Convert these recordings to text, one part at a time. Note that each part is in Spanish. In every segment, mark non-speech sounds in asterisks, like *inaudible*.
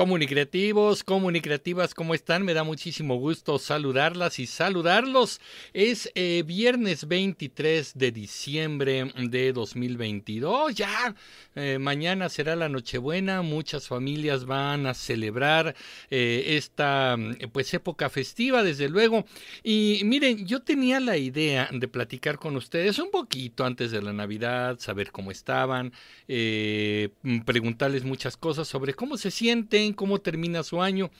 Comunicativos, comunicativas, ¿cómo están? Me da muchísimo gusto saludarlas y saludarlos. Es eh, viernes 23 de diciembre de 2022. Ya, eh, mañana será la Nochebuena. Muchas familias van a celebrar eh, esta pues época festiva, desde luego. Y miren, yo tenía la idea de platicar con ustedes un poquito antes de la Navidad, saber cómo estaban, preguntarles muchas cosas sobre cómo se sienten cómo termina su año.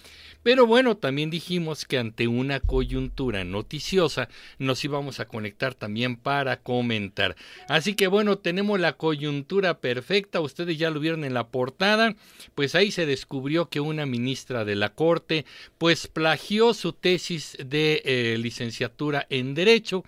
Pero bueno, también dijimos que ante una coyuntura noticiosa nos íbamos a conectar también para comentar. Así que bueno, tenemos la coyuntura perfecta, ustedes ya lo vieron en la portada, pues ahí se descubrió que una ministra de la Corte pues plagió su tesis de eh, licenciatura en Derecho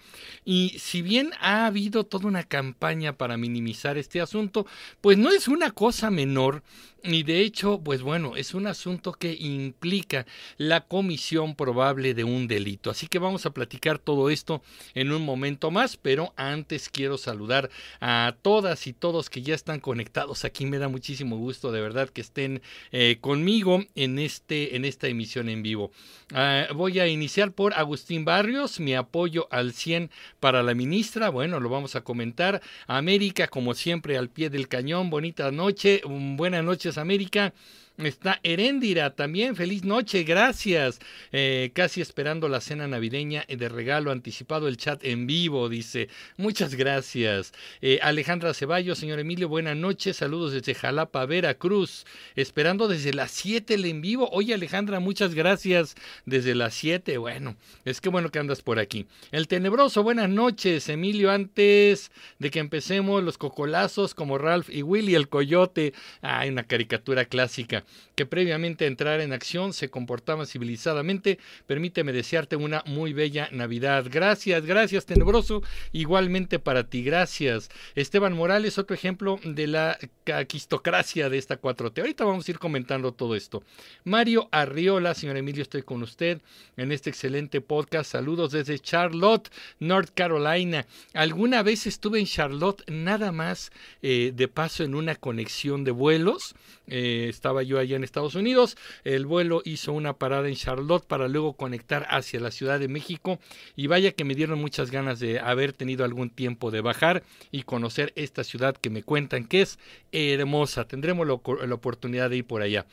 y si bien ha habido toda una campaña para minimizar este asunto, pues no es una cosa menor y de hecho, pues bueno, es un asunto que implica la comisión probable de un delito. Así que vamos a platicar todo esto en un momento más, pero antes quiero saludar a todas y todos que ya están conectados aquí. Me da muchísimo gusto de verdad que estén eh, conmigo en, este, en esta emisión en vivo. Ah, voy a iniciar por Agustín Barrios, mi apoyo al 100 para la ministra. Bueno, lo vamos a comentar. América, como siempre, al pie del cañón. Bonita noche, buenas noches América. Está Heréndira también, feliz noche, gracias. Eh, casi esperando la cena navideña de regalo anticipado, el chat en vivo, dice. Muchas gracias. Eh, Alejandra Ceballos, señor Emilio, buenas noches, saludos desde Jalapa, Veracruz. Esperando desde las 7 el en vivo. Oye, Alejandra, muchas gracias. Desde las 7, bueno, es que bueno que andas por aquí. El Tenebroso, buenas noches, Emilio, antes de que empecemos los cocolazos como Ralph y Willy el Coyote. Hay una caricatura clásica que previamente a entrar en acción se comportaban civilizadamente. Permíteme desearte una muy bella Navidad. Gracias, gracias, Tenebroso. Igualmente para ti, gracias. Esteban Morales, otro ejemplo de la caquistocracia de esta 4T. Ahorita vamos a ir comentando todo esto. Mario Arriola, señor Emilio, estoy con usted en este excelente podcast. Saludos desde Charlotte, North Carolina. Alguna vez estuve en Charlotte, nada más eh, de paso en una conexión de vuelos. Eh, estaba yo allá en Estados Unidos. El vuelo hizo una parada en Charlotte para luego conectar hacia la Ciudad de México. Y vaya que me dieron muchas ganas de haber tenido algún tiempo de bajar y conocer esta ciudad que me cuentan que es hermosa. Tendremos la, oportunidad de ir por allá.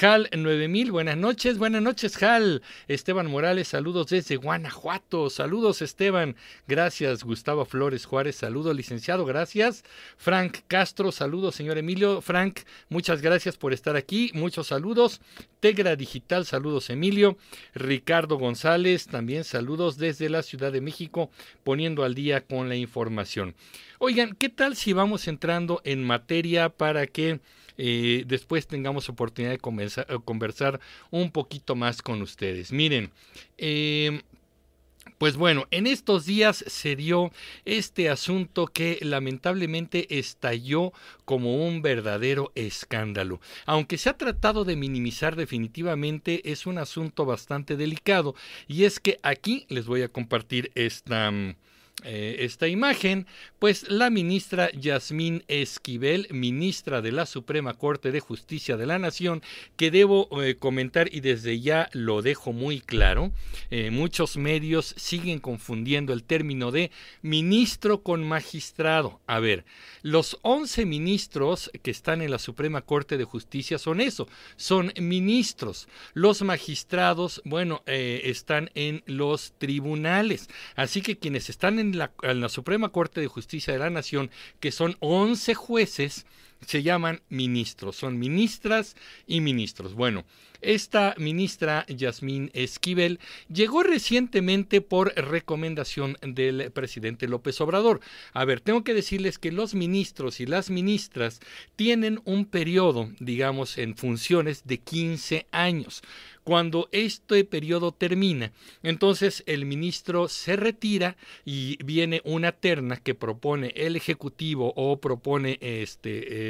Hal 9000, buenas noches, buenas noches Hal. Esteban Morales, saludos desde Guanajuato. Saludos Esteban. Gracias Gustavo Flores Juárez, saludos licenciado, gracias. Frank Castro, saludos señor Emilio. Frank, muchas gracias por estar aquí. Muchos saludos. Tegra Digital, saludos Emilio. Ricardo González, también saludos desde la Ciudad de México, poniendo al día con la información. Oigan, ¿qué tal si vamos entrando en materia para que eh, después tengamos oportunidad de eh, conversar, un poquito más con ustedes. Miren, em, pues bueno, en estos días se dio este asunto que lamentablemente estalló como un verdadero escándalo. Aunque se ha tratado de minimizar definitivamente, es un asunto bastante delicado y es que aquí les voy a compartir esta... Mm, eh, esta imagen, pues la ministra Yasmín Esquivel, ministra de la Suprema Corte de Justicia de la Nación, que debo eh, comentar y desde ya lo dejo muy claro, eh, muchos medios siguen confundiendo el término de ministro con magistrado. A ver, los 11 ministros que están en la Suprema Corte de Justicia son eso, son ministros. Los magistrados, bueno, están en los tribunales. Así que quienes están en en la, Suprema Corte de Justicia de la Nación, que son 11 jueces, se llaman ministros, son ministras y ministros. Bueno, esta ministra Yasmín Esquivel llegó recientemente por recomendación del presidente López Obrador. A ver, tengo que decirles que los ministros y las ministras tienen un periodo, digamos, en funciones de 15 años. Cuando este periodo termina, entonces el ministro se retira y viene una terna que propone el Ejecutivo o propone este... Eh,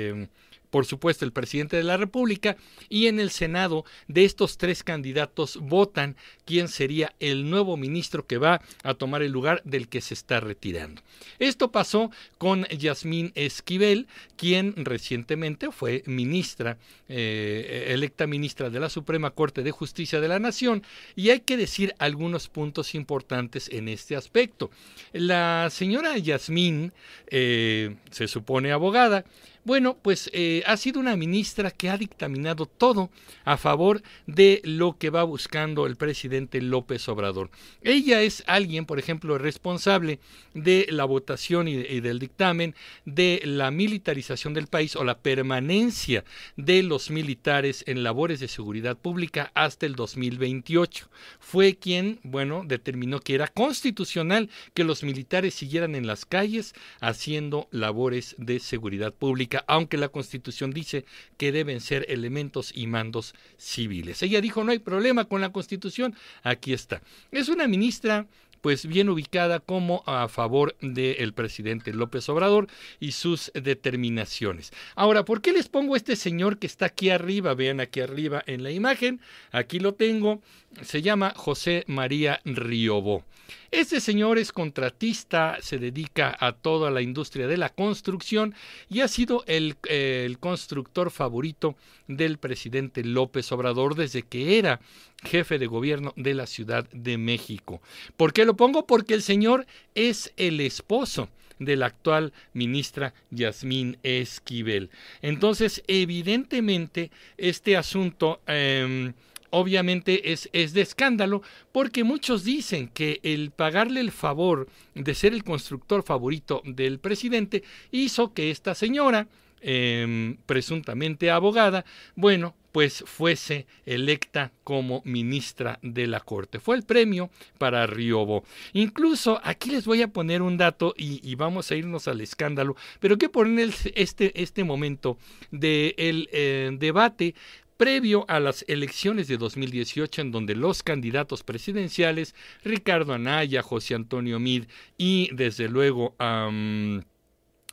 por supuesto, el presidente de la República, y en el Senado de estos tres candidatos votan quién sería el nuevo ministro que va a tomar el lugar del que se está retirando. Esto pasó con Yasmín Esquivel, quien recientemente fue ministra, eh, electa ministra de la Suprema Corte de Justicia de la Nación, y hay que decir algunos puntos importantes en este aspecto. La señora Yasmín, eh, se supone abogada, bueno, pues eh, ha sido una ministra que ha dictaminado todo a favor de lo que va buscando el presidente López Obrador. Ella es alguien, por ejemplo, responsable de la votación y, del dictamen de la militarización del país o la permanencia de los militares en labores de seguridad pública hasta el 2028. Fue quien, bueno, determinó que era constitucional que los militares siguieran en las calles haciendo labores de seguridad pública aunque la Constitución dice que deben ser elementos y mandos civiles. Ella dijo, no hay problema con la Constitución, aquí está. Es una ministra pues bien ubicada como a favor del presidente López Obrador y sus determinaciones. Ahora, ¿por qué les pongo este señor que está aquí arriba? Vean aquí arriba en la imagen, aquí lo tengo, se llama José María Riobó. Este señor es contratista, se dedica a toda la industria de la construcción y ha sido el, el, constructor favorito del presidente López Obrador desde que era jefe de gobierno de la Ciudad de México. ¿Por qué lo pongo? Porque el señor es el esposo de la actual ministra Yasmín Esquivel. Entonces, evidentemente, este asunto... Eh, obviamente es, es, de escándalo porque muchos dicen que el pagarle el favor de ser el constructor favorito del presidente hizo que esta señora, em, presuntamente abogada, bueno, pues fuese electa como ministra de la Corte. Fue el premio para Riobo. Incluso aquí les voy a poner un dato y, vamos a irnos al escándalo, pero que poner este, este momento del de eh, debate previo a las elecciones de 2018 en donde los candidatos presidenciales, Ricardo Anaya, José Antonio Mid y desde luego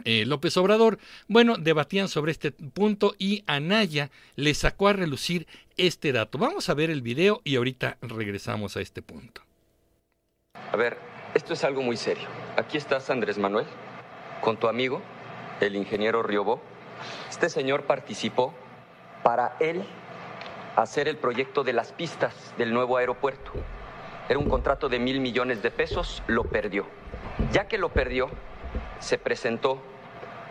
eh, López Obrador, bueno, debatían sobre este punto y Anaya le sacó a relucir este dato. Vamos a ver el video y ahorita regresamos a este punto. A ver, esto es algo muy serio. Aquí estás, Andrés Manuel, con tu amigo, el ingeniero Riobó. Este señor participó para él hacer el proyecto de las pistas del nuevo aeropuerto. Era un contrato de mil millones de pesos, lo perdió. Ya que lo perdió, se presentó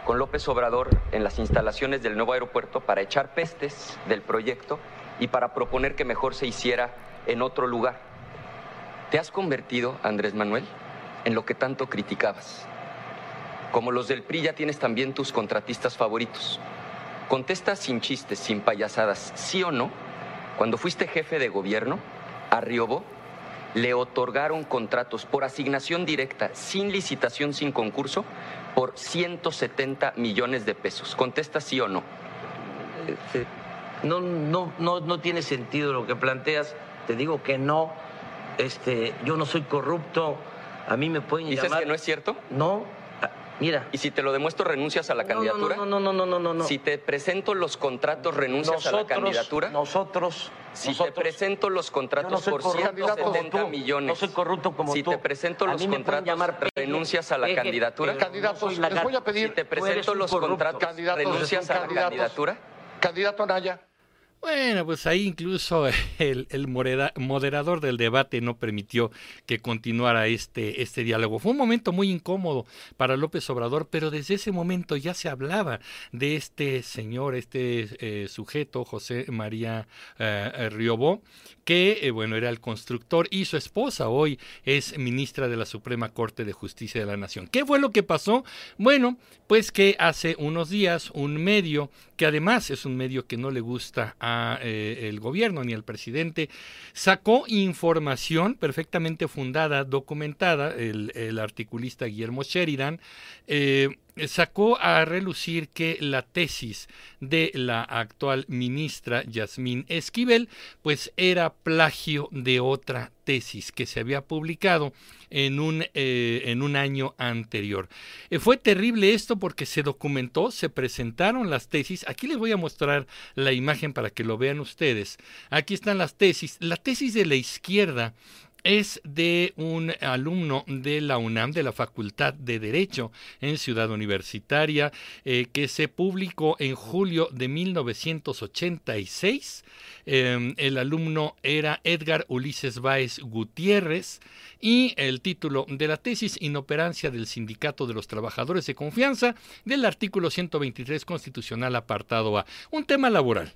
con López Obrador en las instalaciones del nuevo aeropuerto para echar pestes del proyecto y para proponer que mejor se hiciera en otro lugar. Te has convertido, Andrés Manuel, en lo que tanto criticabas. Como los del PRI ya tienes también tus contratistas favoritos. Contesta sin chistes, sin payasadas, sí o no. Cuando fuiste jefe de gobierno, a Riobo le otorgaron contratos por asignación directa, sin licitación, sin concurso, por 170 millones de pesos. Contesta sí o no. Este, no, no, no, no tiene sentido lo que planteas. Te digo que no. Este, yo no soy corrupto. A mí me pueden ¿Dices llamar. que no es cierto? No, Mira. ¿Y si te lo demuestro, renuncias a la candidatura? No, no, no, no, no, no, no. Si te presento los contratos, renuncias a la candidatura. Nosotros. Si te presento los contratos por 170 millones. No soy corrupto como si tú. Si te presento los contratos, renuncias a la candidatura. Candidatos, les voy a pedir. Si te presento los contratos, renuncias a la candidatura. Candidato Naya. Bueno, pues ahí incluso *laughs* el, moderador del debate no permitió que continuara este, este diálogo. Fue un momento muy incómodo para López Obrador, pero desde ese momento ya se hablaba de este señor, este eh, sujeto, José María eh, Riobó, que, eh, bueno, era el constructor y su esposa hoy es ministra de la Suprema Corte de Justicia de la Nación. ¿Qué fue lo que pasó? Bueno, pues que hace unos días un medio, que además es un medio que no le gusta a eh, el gobierno ni al presidente, sacó información perfectamente fundada, documentada, el, articulista Guillermo Sheridan, eh, sacó a relucir que la tesis de la actual ministra Yasmín Esquivel pues era plagio de otra tesis que se había publicado en un, eh, en un año anterior. Eh, fue terrible esto porque se documentó, se presentaron las tesis. Aquí les voy a mostrar la imagen para que lo vean ustedes. Aquí están las tesis. La tesis de la izquierda es de un alumno de la UNAM, de la Facultad de Derecho en Ciudad Universitaria, eh, que se publicó en julio de 1986. Em, el alumno era Edgar Ulises Báez Gutiérrez y el título de la tesis, Inoperancia del Sindicato de los Trabajadores de Confianza del artículo 123 constitucional apartado A. Un tema laboral.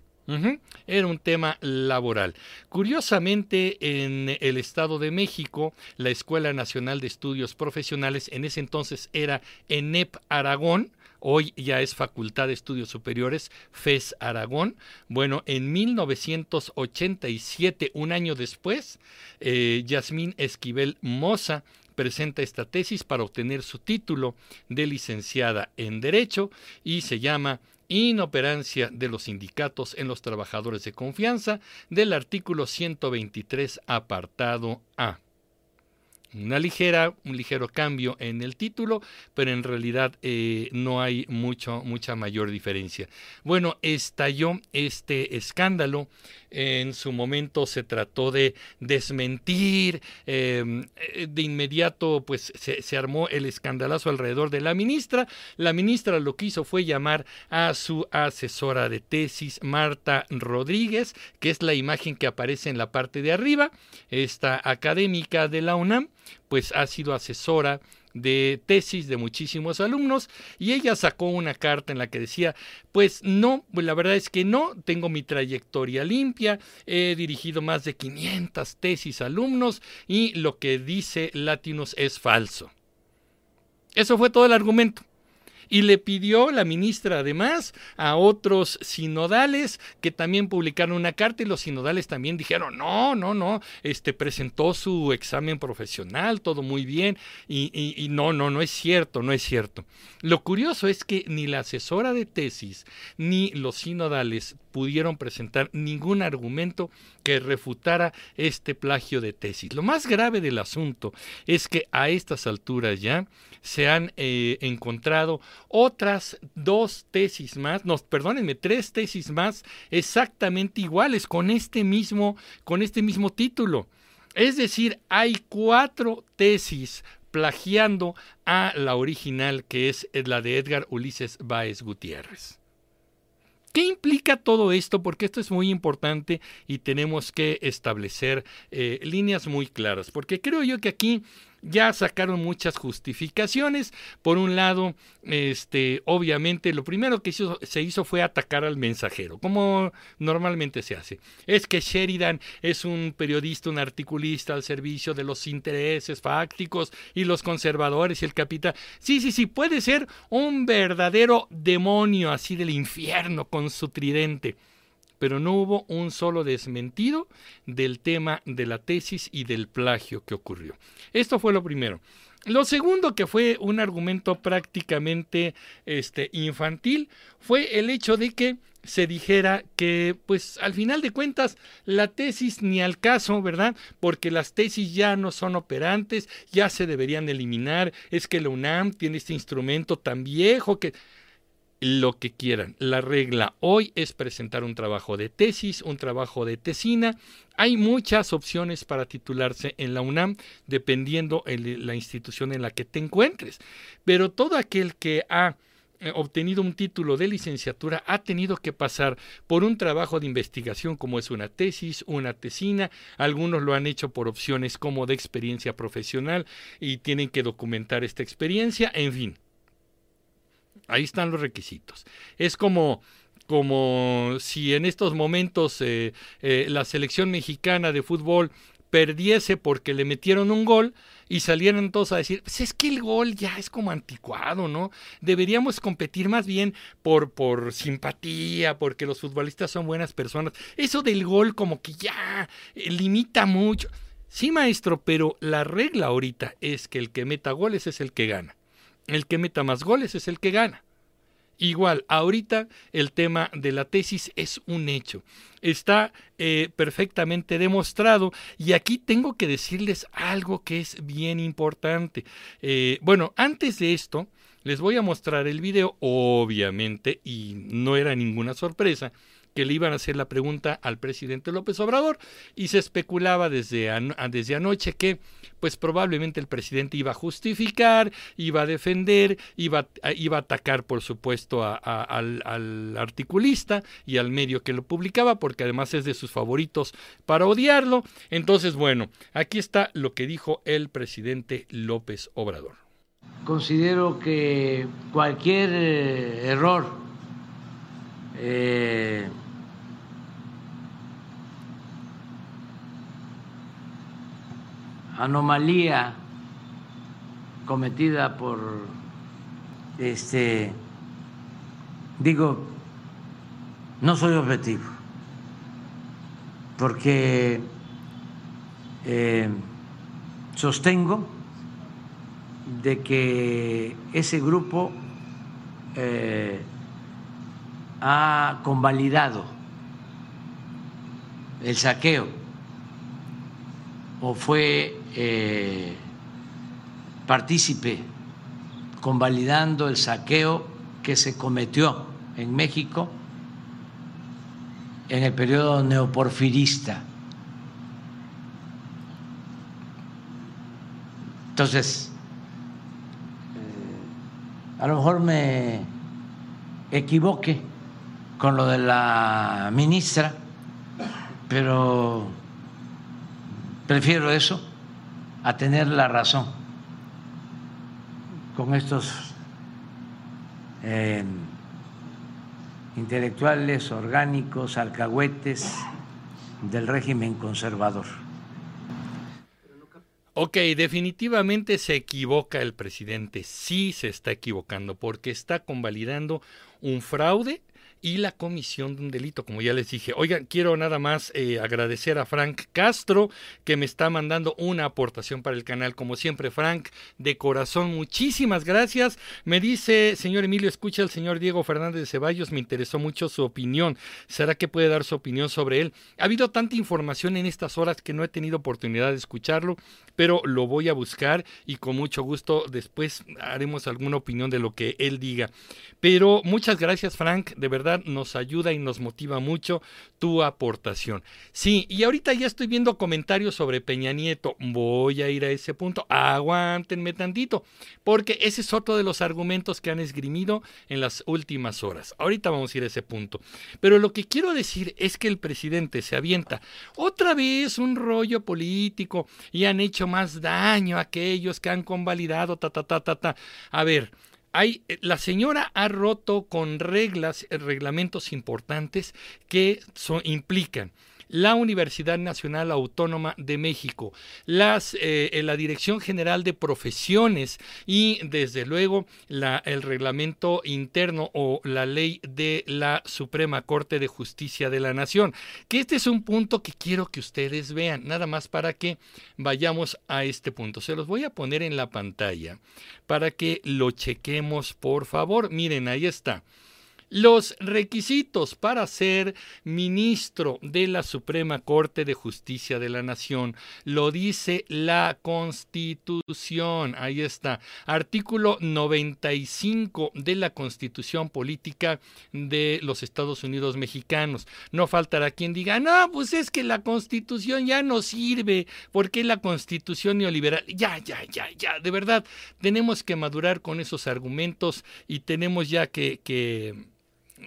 Era un tema laboral. Curiosamente, en el Estado de México, la Escuela Nacional de Estudios Profesionales, en ese entonces era ENEP Aragón, hoy ya es Facultad de Estudios Superiores, FES Aragón. Bueno, en 1987, un año después, eh, Yasmín Esquivel Moza presenta esta tesis para obtener su título de licenciada en Derecho y se llama inoperancia de los sindicatos en los trabajadores de confianza del artículo 123 apartado A. Una ligera, un ligero cambio en el título, pero en realidad eh, no hay mucho, mucha mayor diferencia. Bueno, estalló este escándalo en su momento se trató de desmentir, em, eh, de inmediato pues se, se, armó el escandalazo alrededor de la ministra. La ministra lo que hizo fue llamar a su asesora de tesis, Marta Rodríguez, que es la imagen que aparece en la parte de arriba, esta académica de la UNAM, pues ha sido asesora de tesis de muchísimos alumnos y ella sacó una carta en la que decía, pues no, pues la verdad es que no, tengo mi trayectoria limpia, he dirigido más de 500 tesis alumnos y lo que dice Latinus es falso. Eso fue todo el argumento y le pidió la ministra además a otros sinodales que también publicaron una carta y los sinodales también dijeron, no, no, no, este presentó su examen profesional, todo muy bien y, y no, no, no es cierto, no es cierto. Lo curioso es que ni la asesora de tesis ni los sinodales pudieron presentar ningún argumento que refutara este plagio de tesis. Lo más grave del asunto es que a estas alturas ya se han eh, encontrado otras dos tesis más, no, perdónenme, tres tesis más exactamente iguales con este mismo, con este mismo título. Es decir, hay cuatro tesis plagiando a la original que es la de Edgar Ulises Báez Gutiérrez. ¿Qué implica todo esto? Porque esto es muy importante y tenemos que establecer eh, líneas muy claras, porque creo yo que aquí ya sacaron muchas justificaciones. Por un lado, este, obviamente, lo primero que se hizo fue atacar al mensajero, como normalmente se hace. Es que Sheridan es un periodista, un articulista al servicio de los intereses fácticos y los conservadores y el capital. Sí, sí, sí, puede ser un verdadero demonio así del infierno con su tridente pero no hubo un solo desmentido del tema de la tesis y del plagio que ocurrió. Esto fue lo primero. Lo segundo, que fue un argumento prácticamente este, infantil, fue el hecho de que se dijera que, pues al final de cuentas, la tesis ni al caso, ¿verdad? Porque las tesis ya no son operantes, ya se deberían eliminar, es que la UNAM tiene este instrumento tan viejo que lo que quieran. La regla hoy es presentar un trabajo de tesis, un trabajo de tesina. Hay muchas opciones para titularse en la UNAM, dependiendo de la institución en la que te encuentres. Pero todo aquel que ha eh, obtenido un título de licenciatura ha tenido que pasar por un trabajo de investigación como es una tesis, una tesina, algunos lo han hecho por opciones como de experiencia profesional y tienen que documentar esta experiencia, en fin. Ahí están los requisitos. Es como, como si en estos momentos eh, eh, la selección mexicana de fútbol perdiese porque le metieron un gol y salieran todos a decir, pues es que el gol ya es como anticuado, ¿no? Deberíamos competir más bien por, por simpatía, porque los futbolistas son buenas personas. Eso del gol como que ya eh, limita mucho. Sí, maestro, pero la regla ahorita es que el que meta goles es el que gana. El que meta más goles es el que gana. Igual, ahorita el tema de la tesis es un hecho. Está eh, perfectamente demostrado y aquí tengo que decirles algo que es bien importante. Eh, bueno, antes de esto, les voy a mostrar el video, obviamente, y no era ninguna sorpresa que le iban a hacer la pregunta al presidente López Obrador y se especulaba desde, desde anoche que pues probablemente el presidente iba a justificar, iba a defender, iba, iba a atacar por supuesto al, al, articulista y al medio que lo publicaba porque además es de sus favoritos para odiarlo. Entonces bueno, aquí está lo que dijo el presidente López Obrador. Considero que cualquier eh, error eh, anomalía cometida por este digo no soy objetivo porque eh, sostengo de que ese grupo eh, ha convalidado el saqueo o fue eh, partícipe convalidando el saqueo que se cometió en México en el periodo neoporfirista. Entonces, eh, a lo mejor me equivoque con lo de la ministra, pero prefiero eso a tener la razón con estos eh, intelectuales orgánicos, alcahuetes del régimen conservador. Ok, definitivamente se equivoca el presidente, sí se está equivocando, porque está convalidando un fraude y la comisión de un delito, como ya les dije. Oigan, quiero nada más eh, agradecer a Frank Castro que me está mandando una aportación para el canal. Como siempre, Frank, de corazón, muchísimas gracias. Me dice, señor Emilio, escucha el señor Diego Fernández de Ceballos, me interesó mucho su opinión. ¿Será que puede dar su opinión sobre él? Ha habido tanta información en estas horas que no he tenido oportunidad de escucharlo, pero lo voy a buscar y con mucho gusto después haremos alguna opinión de lo que él diga. Pero muchas gracias, Frank, de verdad nos ayuda y nos motiva mucho tu aportación. Sí, y ahorita ya estoy viendo comentarios sobre Peña Nieto. Voy a ir a ese punto. Aguántenme tantito, porque ese es otro de los argumentos que han esgrimido en las últimas horas. Ahorita vamos a ir a ese punto. Pero lo que quiero decir es que el presidente se avienta otra vez un rollo político y han hecho más daño a aquellos que han convalidado, ta, ta, ta, ta, ta. A ver, hay, eh, la señora ha roto con reglas, eh, reglamentos importantes que implican la Universidad Nacional Autónoma de México, las, eh, la Dirección General de Profesiones y desde luego la, el reglamento interno o la ley de la Suprema Corte de Justicia de la Nación. Que este es un punto que quiero que ustedes vean, nada más para que vayamos a este punto. Se los voy a poner en la pantalla para que lo chequemos, por favor. Miren, ahí está. Los requisitos para ser ministro de la Suprema Corte de Justicia de la Nación lo dice la Constitución. Ahí está. Artículo 95 de la Constitución Política de los Estados Unidos Mexicanos. No faltará quien diga, no, pues es que la Constitución ya no sirve. porque la Constitución neoliberal? Ya, ya, ya, ya. De verdad, tenemos que madurar con esos argumentos y tenemos ya que... que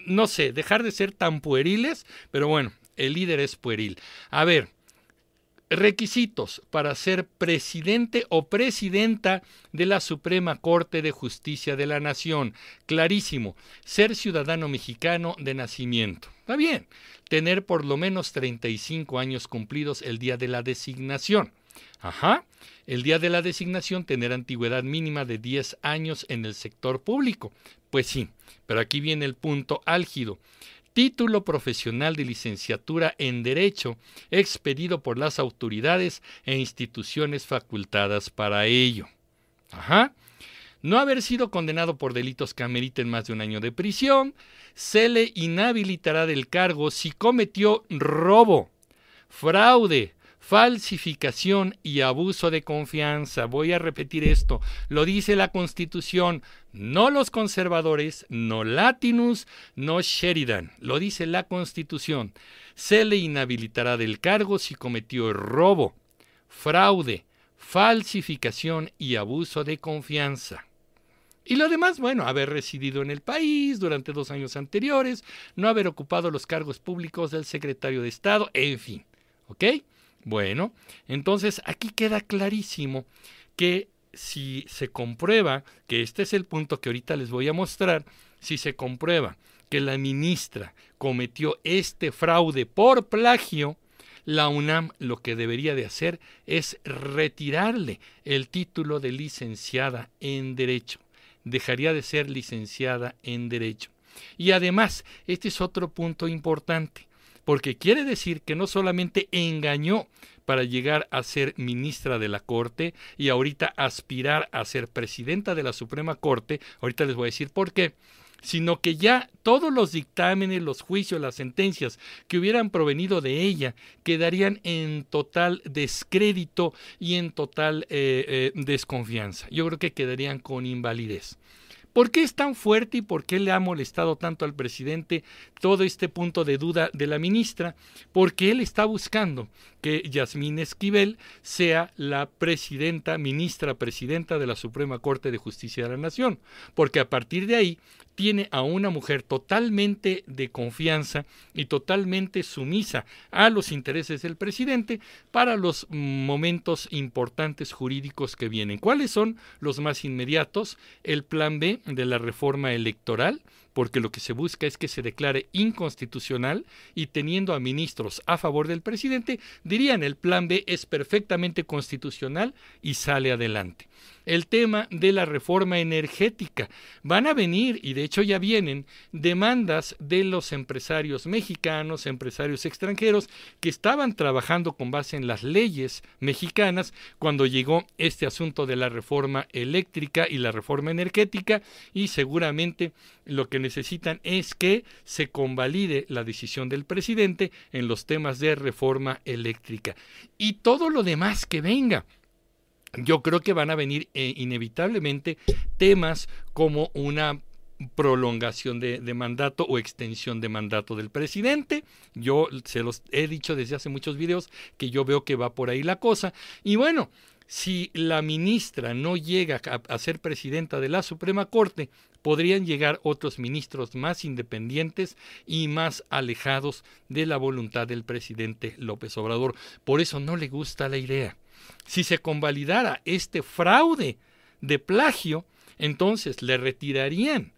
no sé, dejar de ser tan pueriles, pero bueno, el líder es pueril. A ver, requisitos para ser presidente o presidenta de la Suprema Corte de Justicia de la Nación. Clarísimo, ser ciudadano mexicano de nacimiento. Está bien, tener por lo menos 35 años cumplidos el día de la designación. Ajá. El día de la designación tener antigüedad mínima de 10 años en el sector público. Pues sí, pero aquí viene el punto álgido. Título profesional de licenciatura en Derecho expedido por las autoridades e instituciones facultadas para ello. Ajá. no haber sido condenado por delitos que ameriten más de un año de prisión, se le inhabilitará del cargo si cometió robo, fraude, falsificación y abuso de confianza. Voy a repetir esto. Lo dice la Constitución, no los conservadores, no Latinus, no Sheridan. Lo dice la Constitución. Se le inhabilitará del cargo si cometió robo, fraude, falsificación y abuso de confianza. Y lo demás, bueno, haber residido en el país durante dos años anteriores, no haber ocupado los cargos públicos del secretario de Estado, en fin. ¿Ok? Bueno, entonces aquí queda clarísimo que si se comprueba, que este es el punto que ahorita les voy a mostrar, si se comprueba que la ministra cometió este fraude por plagio, la UNAM lo que debería de hacer es retirarle el título de licenciada en Derecho dejaría de ser licenciada en Derecho. Y además, este es otro punto importante, porque quiere decir que no solamente engañó para llegar a ser ministra de la Corte y ahorita aspirar a ser presidenta de la Suprema Corte, ahorita les voy a decir por qué, sino que ya todos los dictámenes, los juicios, las sentencias que hubieran provenido de ella quedarían en total descrédito y en total eh, eh, desconfianza. Yo creo que quedarían con invalidez. ¿Por qué es tan fuerte y por qué le ha molestado tanto al presidente todo este punto de duda de la ministra? Porque él está buscando que Yasmín Esquivel sea la presidenta, ministra presidenta de la Suprema Corte de Justicia de la Nación, porque a partir de ahí tiene a una mujer totalmente de confianza y totalmente sumisa a los intereses del presidente para los momentos importantes jurídicos que vienen. ¿Cuáles son los más inmediatos? El plan B de la reforma electoral, porque lo que se busca es que se declare inconstitucional y teniendo a ministros a favor del presidente, dirían el plan B es perfectamente constitucional y sale adelante el tema de la reforma energética. Van a venir, y de hecho ya vienen, demandas de los empresarios mexicanos, empresarios extranjeros, que estaban trabajando con base en las leyes mexicanas cuando llegó este asunto de la reforma eléctrica y la reforma energética, y seguramente lo que necesitan es que se convalide la decisión del presidente en los temas de reforma eléctrica. Y todo lo demás que venga yo creo que van a venir eh, inevitablemente temas como una prolongación de, mandato o extensión de mandato del presidente. Yo se los he dicho desde hace muchos videos que yo veo que va por ahí la cosa. Y bueno, si la ministra no llega a ser presidenta de la Suprema Corte, podrían llegar otros ministros más independientes y más alejados de la voluntad del presidente López Obrador. Por eso no le gusta la idea si se convalidara este fraude de plagio, entonces le retirarían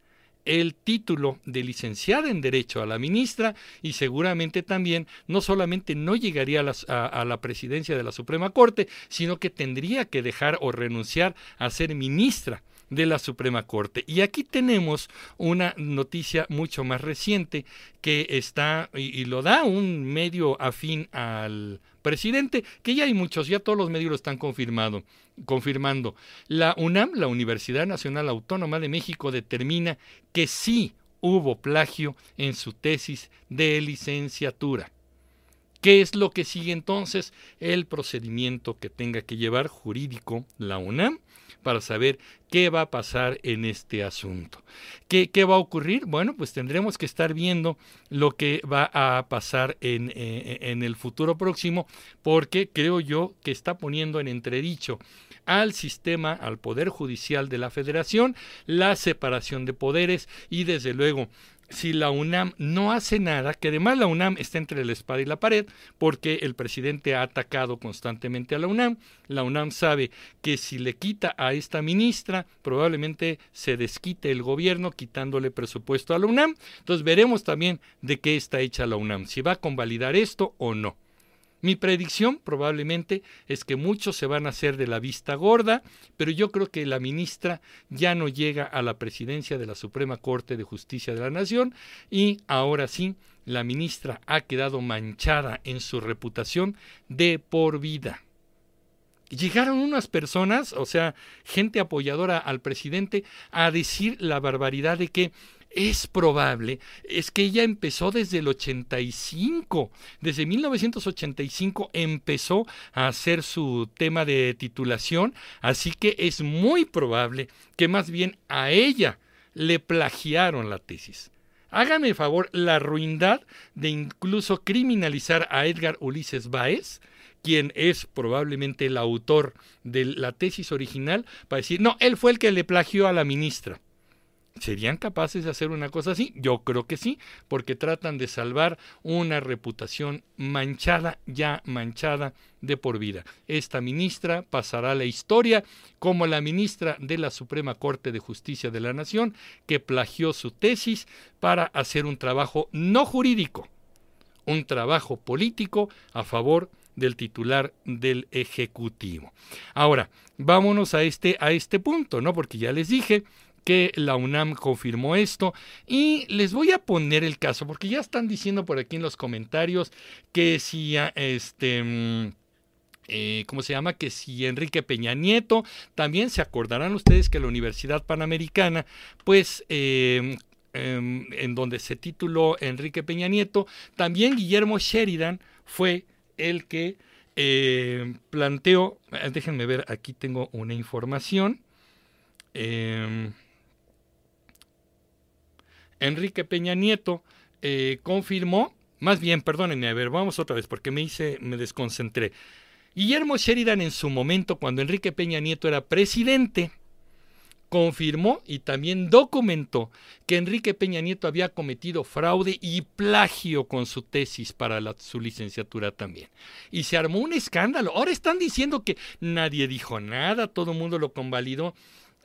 el título de licenciada en Derecho a la ministra y seguramente también no solamente no llegaría a, la presidencia de la Suprema Corte, sino que tendría que dejar o renunciar a ser ministra de la Suprema Corte. Y aquí tenemos una noticia mucho más reciente que está y, lo da un medio afín al presidente, que ya hay muchos, ya todos los medios lo están confirmando. confirmando. La UNAM, la Universidad Nacional Autónoma de México, determina que sí hubo plagio en su tesis de licenciatura. ¿Qué es lo que sigue entonces? El procedimiento que tenga que llevar jurídico la UNAM para saber qué va a pasar en este asunto. ¿Qué, va a ocurrir? Bueno, pues tendremos que estar viendo lo que va a pasar eh, en el futuro próximo, porque creo yo que está poniendo en entredicho al sistema, al Poder Judicial de la Federación, la separación de poderes y desde luego si la UNAM no hace nada, que además la UNAM está entre la espada y la pared, porque el presidente ha atacado constantemente a la UNAM, la UNAM sabe que si le quita a esta ministra, probablemente se desquite el gobierno quitándole presupuesto a la UNAM, entonces veremos también de qué está hecha la UNAM, si va a convalidar esto o no. Mi predicción probablemente es que muchos se van a hacer de la vista gorda, pero yo creo que la ministra ya no llega a la presidencia de la Suprema Corte de Justicia de la Nación y ahora sí, la ministra ha quedado manchada en su reputación de por vida. llegaron unas personas, o sea, gente apoyadora al presidente, a decir la barbaridad de que es probable, es que ella empezó desde el 85, desde 1985 empezó a hacer su tema de titulación, así que es muy probable que más bien a ella le plagiaron la tesis. Hágame favor, la ruindad de incluso criminalizar a Edgar Ulises Báez, quien es probablemente el autor de la tesis original, para decir, no, él fue el que le plagió a la ministra. ¿Serían capaces de hacer una cosa así? Yo creo que sí, porque tratan de salvar una reputación manchada, ya manchada de por vida. Esta ministra pasará a la historia como la ministra de la Suprema Corte de Justicia de la Nación, que plagió su tesis para hacer un trabajo no jurídico, un trabajo político a favor del titular del Ejecutivo. Ahora, vámonos a este, a este punto, ¿no? Porque ya les dije que la UNAM confirmó esto y les voy a poner el caso porque ya están diciendo por aquí en los comentarios que si este mm, eh, ¿cómo se llama? Que si Enrique Peña Nieto, también se acordarán ustedes que la Universidad Panamericana, pues em, em, en donde se tituló Enrique Peña Nieto, también Guillermo Sheridan fue el que eh, planteó, eh, déjenme ver, aquí tengo una información. Enrique Peña Nieto eh, confirmó, más bien, perdónenme, a ver, vamos otra vez porque me hice, me desconcentré. Guillermo Sheridan en su momento, cuando Enrique Peña Nieto era presidente, confirmó y también documentó que Enrique Peña Nieto había cometido fraude y plagio con su tesis para su licenciatura también. Y se armó un escándalo. Ahora están diciendo que nadie dijo nada, todo el mundo lo convalidó.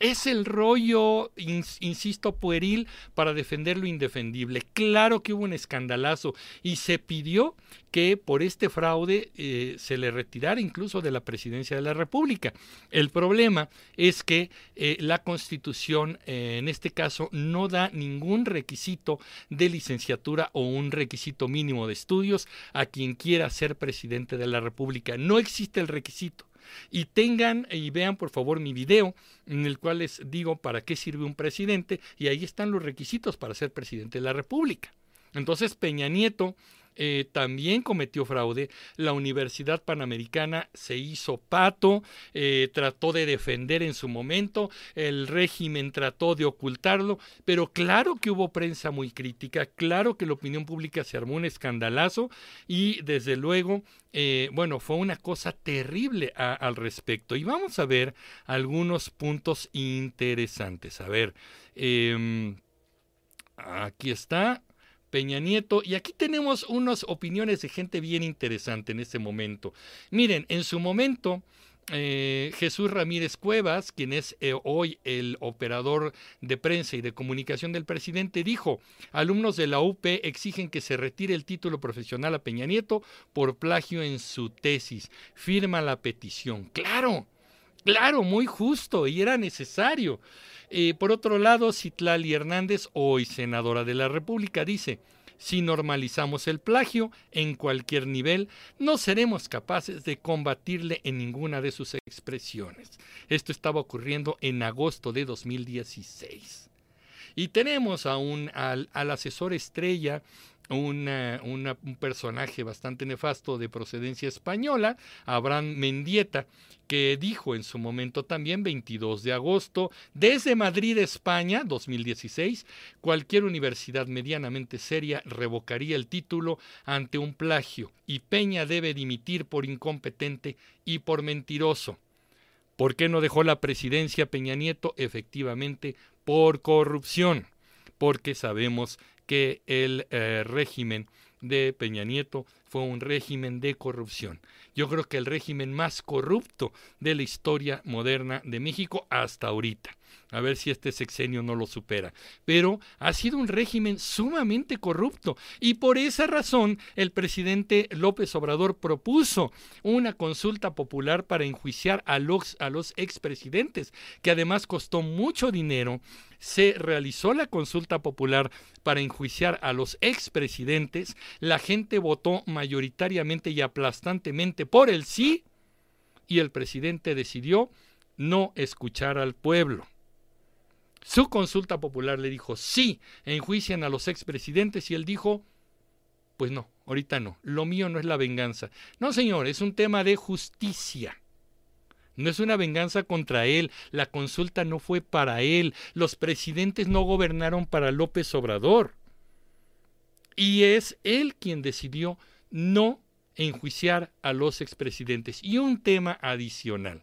Es el rollo, insisto, pueril para defender lo indefendible. Claro que hubo un escandalazo y se pidió que por este fraude eh, se le retirara incluso de la presidencia de la República. El problema es que eh, la Constitución, eh, en este caso, no da ningún requisito de licenciatura o un requisito mínimo de estudios a quien quiera ser presidente de la República. No existe el requisito y tengan y vean por favor mi video en el cual les digo para qué sirve un presidente y ahí están los requisitos para ser presidente de la República. Entonces Peña Nieto eh, también cometió fraude. La Universidad Panamericana se hizo pato, eh, trató de defender en su momento, el régimen trató de ocultarlo, pero claro que hubo prensa muy crítica, claro que la opinión pública se armó un escandalazo y desde luego, eh, bueno, fue una cosa terrible al respecto. Y vamos a ver algunos puntos interesantes. A ver, em, aquí está. Peña Nieto. Y aquí tenemos unas opiniones de gente bien interesante en este momento. Miren, en su momento, eh, Jesús Ramírez Cuevas, quien es eh, hoy el operador de prensa y de comunicación del presidente, dijo, alumnos de la UP exigen que se retire el título profesional a Peña Nieto por plagio en su tesis. Firma la petición. Claro, claro, muy justo y era necesario. Eh, por otro lado, Citlali Hernández, hoy senadora de la República, dice, si normalizamos el plagio en cualquier nivel, no seremos capaces de combatirle en ninguna de sus expresiones. Esto estaba ocurriendo en agosto de 2016. Y tenemos a un, al, al asesor estrella un personaje bastante nefasto de procedencia española, Abraham Mendieta, que dijo en su momento también, 22 de agosto, desde Madrid, España, 2016, cualquier universidad medianamente seria revocaría el título ante un plagio y Peña debe dimitir por incompetente y por mentiroso. ¿Por qué no dejó la presidencia Peña Nieto? Efectivamente, por corrupción, porque sabemos que el eh, régimen de Peña Nieto fue un régimen de corrupción. Yo creo que el régimen más corrupto de la historia moderna de México hasta ahorita a ver si este sexenio no lo supera. Pero ha sido un régimen sumamente corrupto y por esa razón el presidente López Obrador propuso una consulta popular para enjuiciar a los, a los expresidentes, que además costó mucho dinero. Se realizó la consulta popular para enjuiciar a los expresidentes. La gente votó mayoritariamente y aplastantemente por el sí y el presidente decidió no escuchar al pueblo. Su consulta popular le dijo, sí, enjuician a los expresidentes y él dijo, pues no, ahorita no, lo mío no es la venganza. No, señor, es un tema de justicia. No es una venganza contra él, la consulta no fue para él, los presidentes no gobernaron para López Obrador. Y es él quien decidió no enjuiciar a los expresidentes. Y un tema adicional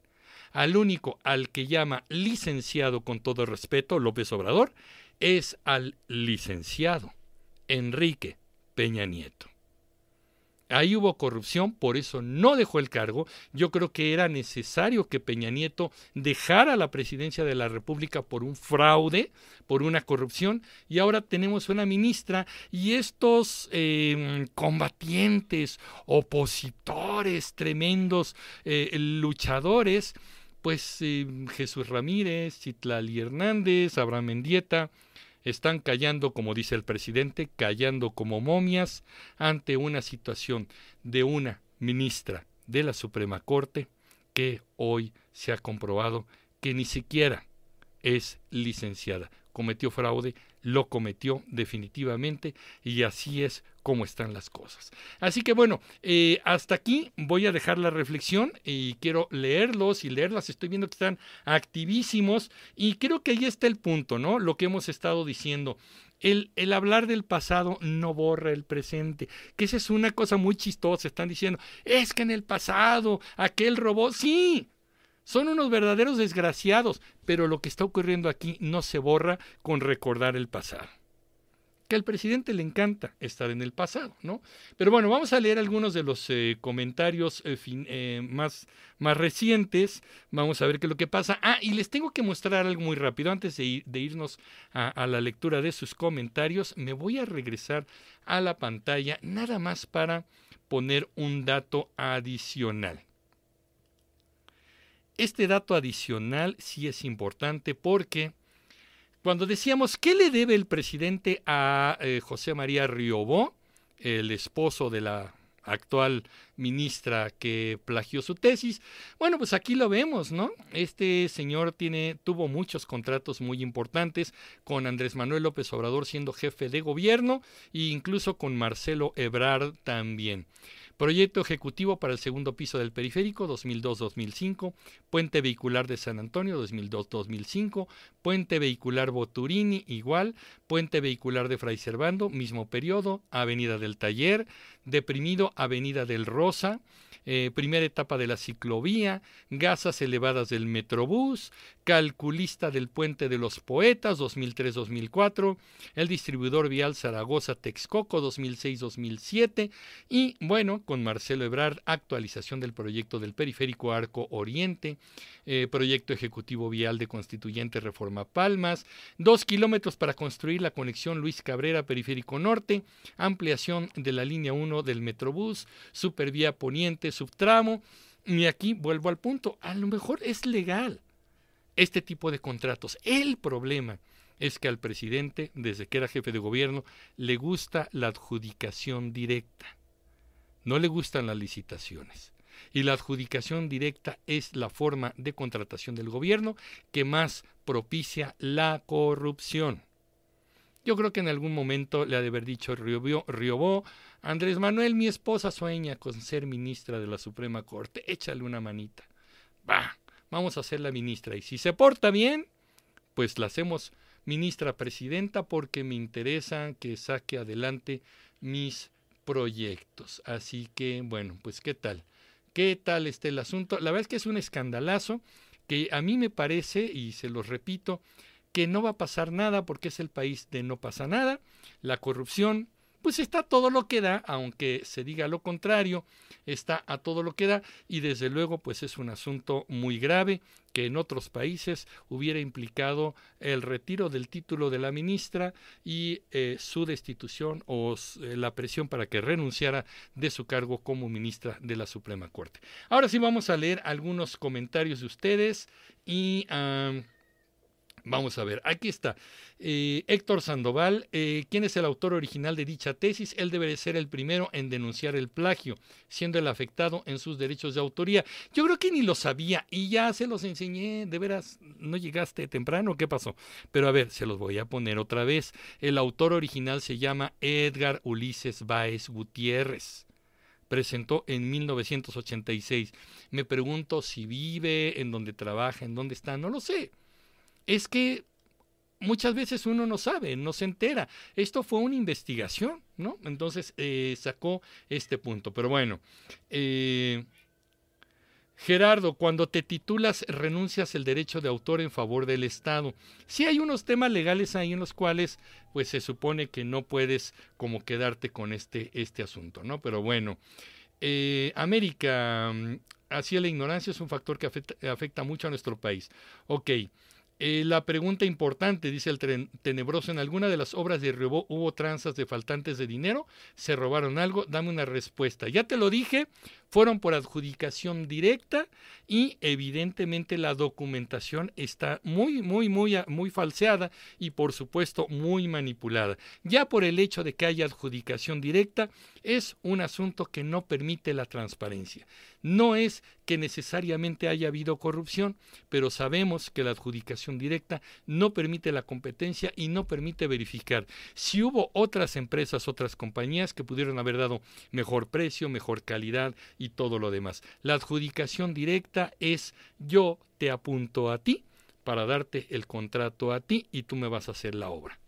al único al que llama licenciado con todo respeto López Obrador es al licenciado Enrique Peña Nieto. Ahí hubo corrupción, por eso no dejó el cargo. Yo creo que era necesario que Peña Nieto dejara la presidencia de la República por un fraude, por una corrupción, y ahora tenemos una ministra y estos em, combatientes, opositores, tremendos eh, luchadores, pues em, Jesús Ramírez, Citlali Hernández, Abraham Mendieta, están callando, como dice el presidente, callando como momias ante una situación de una ministra de la Suprema Corte que hoy se ha comprobado que ni siquiera es licenciada. Cometió fraude, lo cometió definitivamente y así es como están las cosas. Así que bueno, eh, hasta aquí voy a dejar la reflexión y quiero leerlos y leerlas. Estoy viendo que están activísimos y creo que ahí está el punto, ¿no? Lo que hemos estado diciendo. El, el, hablar del pasado no borra el presente, que esa es una cosa muy chistosa. Están diciendo, es que en el pasado aquel robó, sí, son unos verdaderos desgraciados, pero lo que está ocurriendo aquí no se borra con recordar el pasado. Que al presidente le encanta estar en el pasado, ¿no? Pero bueno, vamos a leer algunos de los eh, comentarios eh, eh, más, más recientes. Vamos a ver qué es lo que pasa. Ah, y les tengo que mostrar algo muy rápido. Antes de, irnos a la lectura de sus comentarios, me voy a regresar a la pantalla nada más para poner un dato adicional. Este dato adicional sí es importante porque cuando decíamos qué le debe el presidente a eh, José María Riobó, el esposo de la actual ministra que plagió su tesis. Bueno, pues aquí lo vemos, ¿no? Este señor tiene, tuvo muchos contratos muy importantes con Andrés Manuel López Obrador siendo jefe de gobierno e incluso con Marcelo Ebrard también. Proyecto ejecutivo para el segundo piso del periférico 2002-2005, puente vehicular de San Antonio 2002-2005, puente vehicular Boturini igual, puente vehicular de Fray Servando, mismo periodo, Avenida del Taller, deprimido Avenida del Rosa, eh, primera etapa de la ciclovía, gasas elevadas del Metrobús, calculista del Puente de los Poetas 2003-2004, el distribuidor vial Zaragoza-Texcoco 2006-2007 y bueno, con Marcelo Ebrard, actualización del proyecto del Periférico Arco Oriente, eh, proyecto ejecutivo vial de Constituyente Reforma Palmas, dos kilómetros para construir la conexión Luis Cabrera Periférico Norte, ampliación de la línea 1 del Metrobús, supervía poniente, subtramo. Y aquí vuelvo al punto, a lo mejor es legal este tipo de contratos. El problema es que al presidente, desde que era jefe de gobierno, le gusta la adjudicación directa. No le gustan las licitaciones. Y la adjudicación directa es la forma de contratación del gobierno que más propicia la corrupción. Yo creo que en algún momento le ha de haber dicho Riobó, Andrés Manuel, mi esposa sueña con ser ministra de la Suprema Corte, échale una manita. Va, vamos a ser la ministra. Y si se porta bien, pues la hacemos ministra presidenta porque me interesa que saque adelante mis proyectos. Así que, bueno, pues qué tal. ¿Qué tal está el asunto? La verdad es que es un escandalazo que a mí me parece, y se los repito, que no va a pasar nada porque es el país de no pasa nada. La corrupción, pues está todo lo que da, aunque se diga lo contrario, está a todo lo que da y desde luego pues es un asunto muy grave que en otros países hubiera implicado el retiro del título de la ministra y eh, su destitución o eh, la presión para que renunciara de su cargo como ministra de la Suprema Corte. Ahora sí vamos a leer algunos comentarios de ustedes y Vamos a ver, aquí está. Eh, Héctor Sandoval, eh, ¿quién es el autor original de dicha tesis? Él debe ser el primero en denunciar el plagio, siendo el afectado en sus derechos de autoría. Yo creo que ni lo sabía y ya se los enseñé. ¿De veras no llegaste temprano? ¿Qué pasó? Pero a ver, se los voy a poner otra vez. El autor original se llama Edgar Ulises Báez Gutiérrez presentó en 1986. Me pregunto si vive, en dónde trabaja, en dónde está, no lo sé es que muchas veces uno no sabe, no se entera. Esto fue una investigación, ¿no? Entonces eh, sacó este punto. Pero bueno, eh, Gerardo, cuando te titulas renuncias el derecho de autor en favor del Estado. Sí hay unos temas legales ahí en los cuales pues se supone que no puedes como quedarte con este, este asunto, ¿no? Pero bueno, eh, América, mm, así la ignorancia es un factor que afecta, afecta mucho a nuestro país. Ok. Eh, la pregunta importante, dice el tenebroso, ¿en alguna de las obras de Riobó hubo tranzas de faltantes de dinero? ¿Se robaron algo? Dame una respuesta. Ya te lo dije, fueron por adjudicación directa y evidentemente la documentación está muy, muy, muy, muy falseada y por supuesto muy manipulada. Ya por el hecho de que haya adjudicación directa es un asunto que no permite la transparencia. No es que necesariamente haya habido corrupción, pero sabemos que la adjudicación directa no permite la competencia y no permite verificar si hubo otras empresas, otras compañías que pudieron haber dado mejor precio, mejor calidad todo lo demás. La adjudicación directa es yo te apunto a ti para darte el contrato a ti y tú me vas a hacer la obra.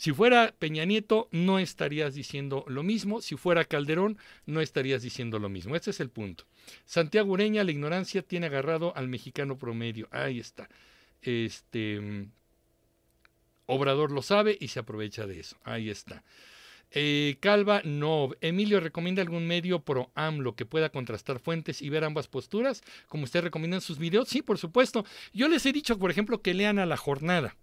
Si fuera Peña Nieto, no estarías diciendo lo mismo. Si fuera Calderón, no estarías diciendo lo mismo. Ese es el punto. Santiago Ureña, la ignorancia tiene agarrado al mexicano promedio. Ahí está. Este. Obrador lo sabe y se aprovecha de eso. Ahí está. Eh, Calva, no. Emilio, ¿recomienda algún medio pro AMLO que pueda contrastar fuentes y ver ambas posturas? Como usted recomienda en sus videos. Sí, por supuesto. Yo les he dicho, por ejemplo, que lean a la jornada.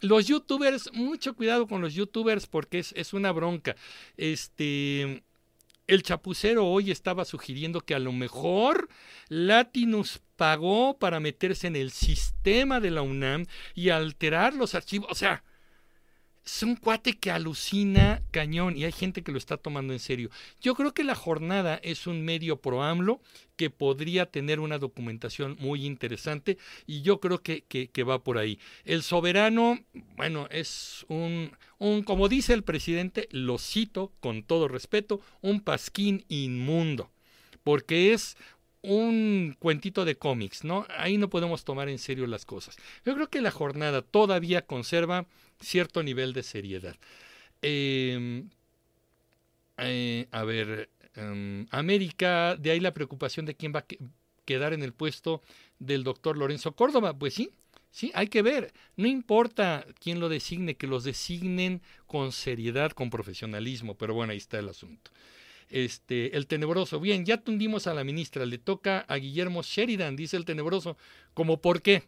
Los youtubers, mucho cuidado con los youtubers porque es, es una bronca. Este. El chapucero hoy estaba sugiriendo que a lo mejor Latinus pagó para meterse en el sistema de la UNAM y alterar los archivos. O sea, es un cuate que alucina cañón y hay gente que lo está tomando en serio. Yo creo que la jornada es un medio pro AMLO que podría tener una documentación muy interesante y yo creo que, que, va por ahí. El soberano, bueno, es un, un, como dice el presidente, lo cito con todo respeto, un pasquín inmundo, porque es un cuentito de cómics, ¿no? Ahí no podemos tomar en serio las cosas. Yo creo que la jornada todavía conserva cierto nivel de seriedad. Em, eh, a ver, em, América, de ahí la preocupación de quién va a quedar en el puesto del doctor Lorenzo Córdoba. Pues sí, sí, hay que ver. No importa quién lo designe, que los designen con seriedad, con profesionalismo, pero bueno, ahí está el asunto. Este, el tenebroso, bien, ya tundimos a la ministra, le toca a Guillermo Sheridan, dice el tenebroso, como por qué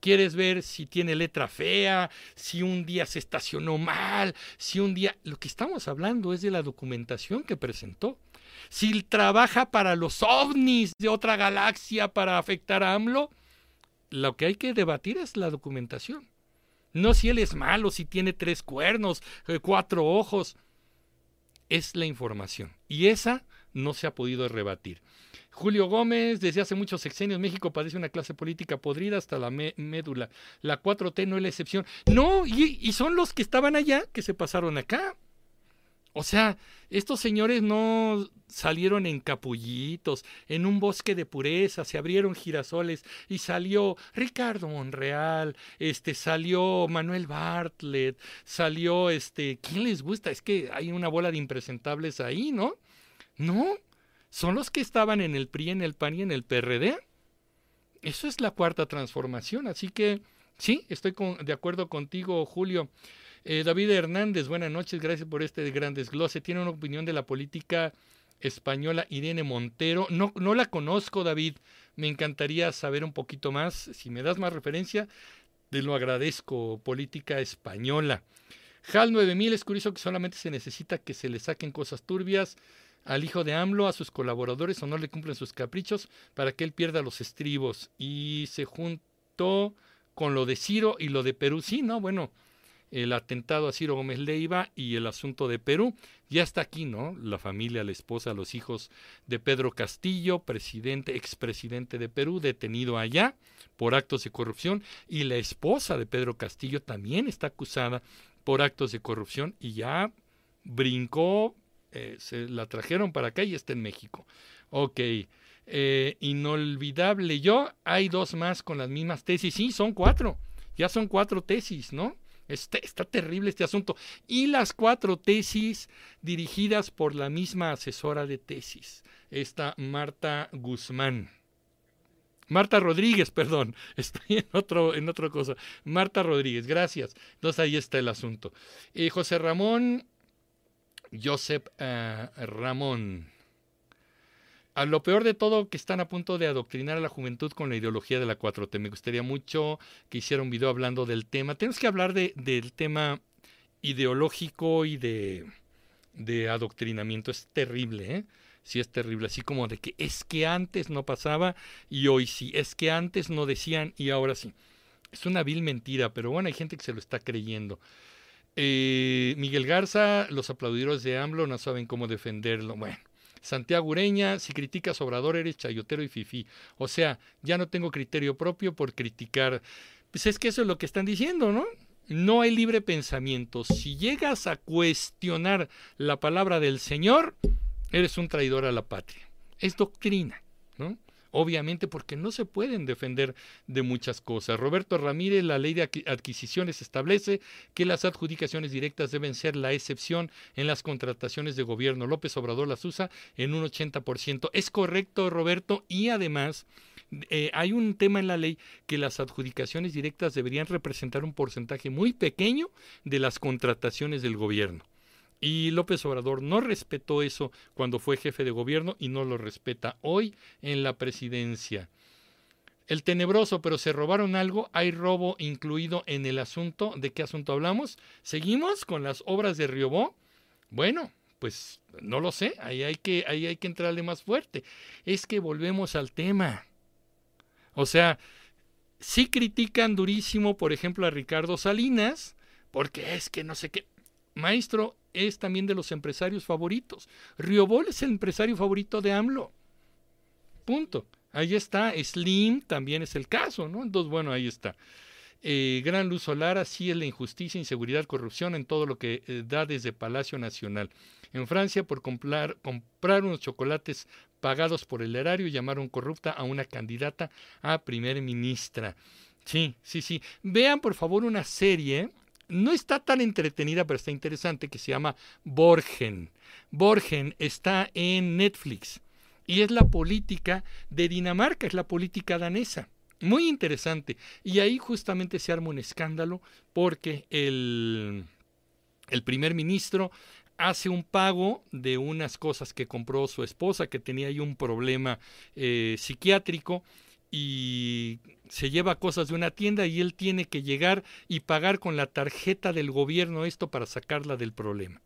quieres ver si tiene letra fea, si un día se estacionó mal, si un día... Lo que estamos hablando es de la documentación que presentó. Si trabaja para los ovnis de otra galaxia para afectar a AMLO, lo que hay que debatir es la documentación. No si él es malo, si tiene tres cuernos, eh, cuatro ojos. Es la información. Y esa no se ha podido rebatir. Julio Gómez, desde hace muchos sexenios México padece una clase política podrida hasta la médula. La 4T no es la excepción. No, y, son los que estaban allá que se pasaron acá. O sea, estos señores no salieron en capullitos, en un bosque de pureza, se abrieron girasoles y salió Ricardo Monreal, este salió Manuel Bartlett, salió este, ¿quién les gusta? Es que hay una bola de impresentables ahí, ¿no? No, son los que estaban en el PRI, en el PAN y en el PRD. Eso es la cuarta transformación. Así que sí, estoy de acuerdo contigo, Julio. Eh, David Hernández, buenas noches, gracias por este gran desglose. Tiene una opinión de la política española Irene Montero. No, no la conozco, David. Me encantaría saber un poquito más. Si me das más referencia, te lo agradezco. Política española. HAL 9000 es curioso que solamente se necesita que se le saquen cosas turbias al hijo de AMLO, a sus colaboradores o no le cumplen sus caprichos para que él pierda los estribos. Y se juntó con lo de Ciro y lo de Perú. Sí, ¿no? Bueno, el atentado a Ciro Gómez Leiva y el asunto de Perú. Ya está aquí, ¿no? La familia, la esposa, los hijos de Pedro Castillo, presidente, expresidente de Perú, detenido allá por actos de corrupción, y la esposa de Pedro Castillo también está acusada por actos de corrupción y ya brincó, eh, se la trajeron para acá y está en México. Ok. Eh, inolvidable. Yo, hay dos más con las mismas tesis. Sí, son cuatro. Ya son cuatro tesis, ¿no? Está, está, terrible este asunto. Y las cuatro tesis dirigidas por la misma asesora de tesis, esta Marta Guzmán. Marta Rodríguez, perdón, *laughs* estoy en otro, en otra cosa. Marta Rodríguez, gracias. Entonces ahí está el asunto. Eh, José Ramón, Josep uh, Ramón. A lo peor de todo, que están a punto de adoctrinar a la juventud con la ideología de la 4T. Me gustaría mucho que hiciera un video hablando del tema. Tenemos que hablar de, del tema ideológico y de, adoctrinamiento. Es terrible, ¿eh? Sí, es terrible. Así como de que es que antes no pasaba y hoy sí. Es que antes no decían y ahora sí. Es una vil mentira, pero bueno, hay gente que se lo está creyendo. Eh, Miguel Garza, los aplaudidores de AMLO no saben cómo defenderlo. Bueno. Santiago Ureña, si criticas Obrador eres chayotero y fifí. O sea, ya no tengo criterio propio por criticar. Pues es que eso es lo que están diciendo, ¿no? No hay libre pensamiento. Si llegas a cuestionar la palabra del Señor, eres un traidor a la patria. Es doctrina. Obviamente porque no se pueden defender de muchas cosas. Roberto Ramírez, la ley de adquisiciones establece que las adjudicaciones directas deben ser la excepción en las contrataciones de gobierno. López Obrador las usa en un 80%. Es correcto, Roberto, y además eh, hay un tema en la ley que las adjudicaciones directas deberían representar un porcentaje muy pequeño de las contrataciones del gobierno. Y López Obrador no respetó eso cuando fue jefe de gobierno y no lo respeta hoy en la presidencia. El tenebroso, pero se robaron algo, hay robo incluido en el asunto. ¿De qué asunto hablamos? ¿Seguimos con las obras de Riobó? Bueno, pues no lo sé, ahí hay que, ahí hay que entrarle más fuerte. Es que volvemos al tema. O sea, sí critican durísimo, por ejemplo, a Ricardo Salinas, porque es que no sé qué. Maestro, es también de los empresarios favoritos. Riobol es el empresario favorito de AMLO. Punto. Ahí está. Slim también es el caso, ¿no? Entonces, bueno, ahí está. Eh, gran luz solar, así es la injusticia, inseguridad, corrupción en todo lo que eh, da desde Palacio Nacional. En Francia, por comprar, unos chocolates pagados por el erario, llamaron corrupta a una candidata a primer ministra. Sí, sí, sí. Vean por favor una serie no está tan entretenida, pero está interesante, que se llama Borgen. Borgen está en Netflix y es la política de Dinamarca, es la política danesa. Muy interesante. Y ahí justamente se arma un escándalo porque el, el primer ministro hace un pago de unas cosas que compró su esposa, que tenía ahí un problema eh, psiquiátrico, y se lleva cosas de una tienda y él tiene que llegar y pagar con la tarjeta del gobierno esto para sacarla del problema.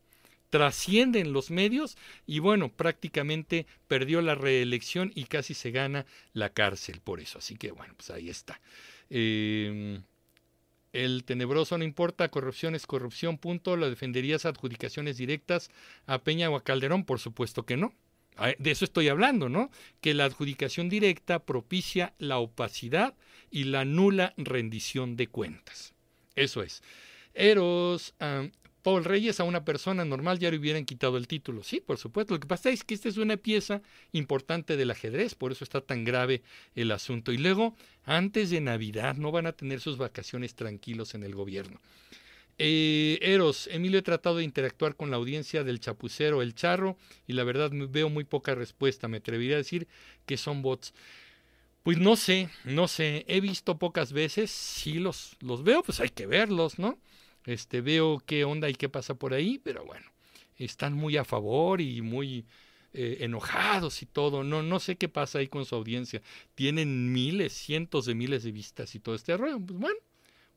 Trascienden los medios y bueno, prácticamente perdió la reelección y casi se gana la cárcel por eso. Así que bueno, pues ahí está. Em, el tenebroso no importa, corrupción es corrupción, punto. ¿La defenderías adjudicaciones directas a Peña o a Calderón? Por supuesto que no. De eso estoy hablando, ¿no? Que la adjudicación directa propicia la opacidad y la nula rendición de cuentas. Eso es. Eros, Paul Reyes a una persona normal ya le hubieran quitado el título. Sí, por supuesto. Lo que pasa es que esta es una pieza importante del ajedrez, por eso está tan grave el asunto. Y luego, antes de Navidad, no van a tener sus vacaciones tranquilos en el gobierno. Eh, Eros, Emilio he tratado de interactuar con la audiencia del chapucero El Charro y la verdad veo muy poca respuesta. Me atrevería a decir que son bots. Pues no sé, no sé. He visto pocas veces. Si los, los veo, pues hay que verlos, ¿no? Este, veo qué onda y qué pasa por ahí, pero bueno, están muy a favor y muy eh, enojados y todo. No, no sé qué pasa ahí con su audiencia. Tienen miles, cientos de miles de vistas y todo este rollo. Pues bueno,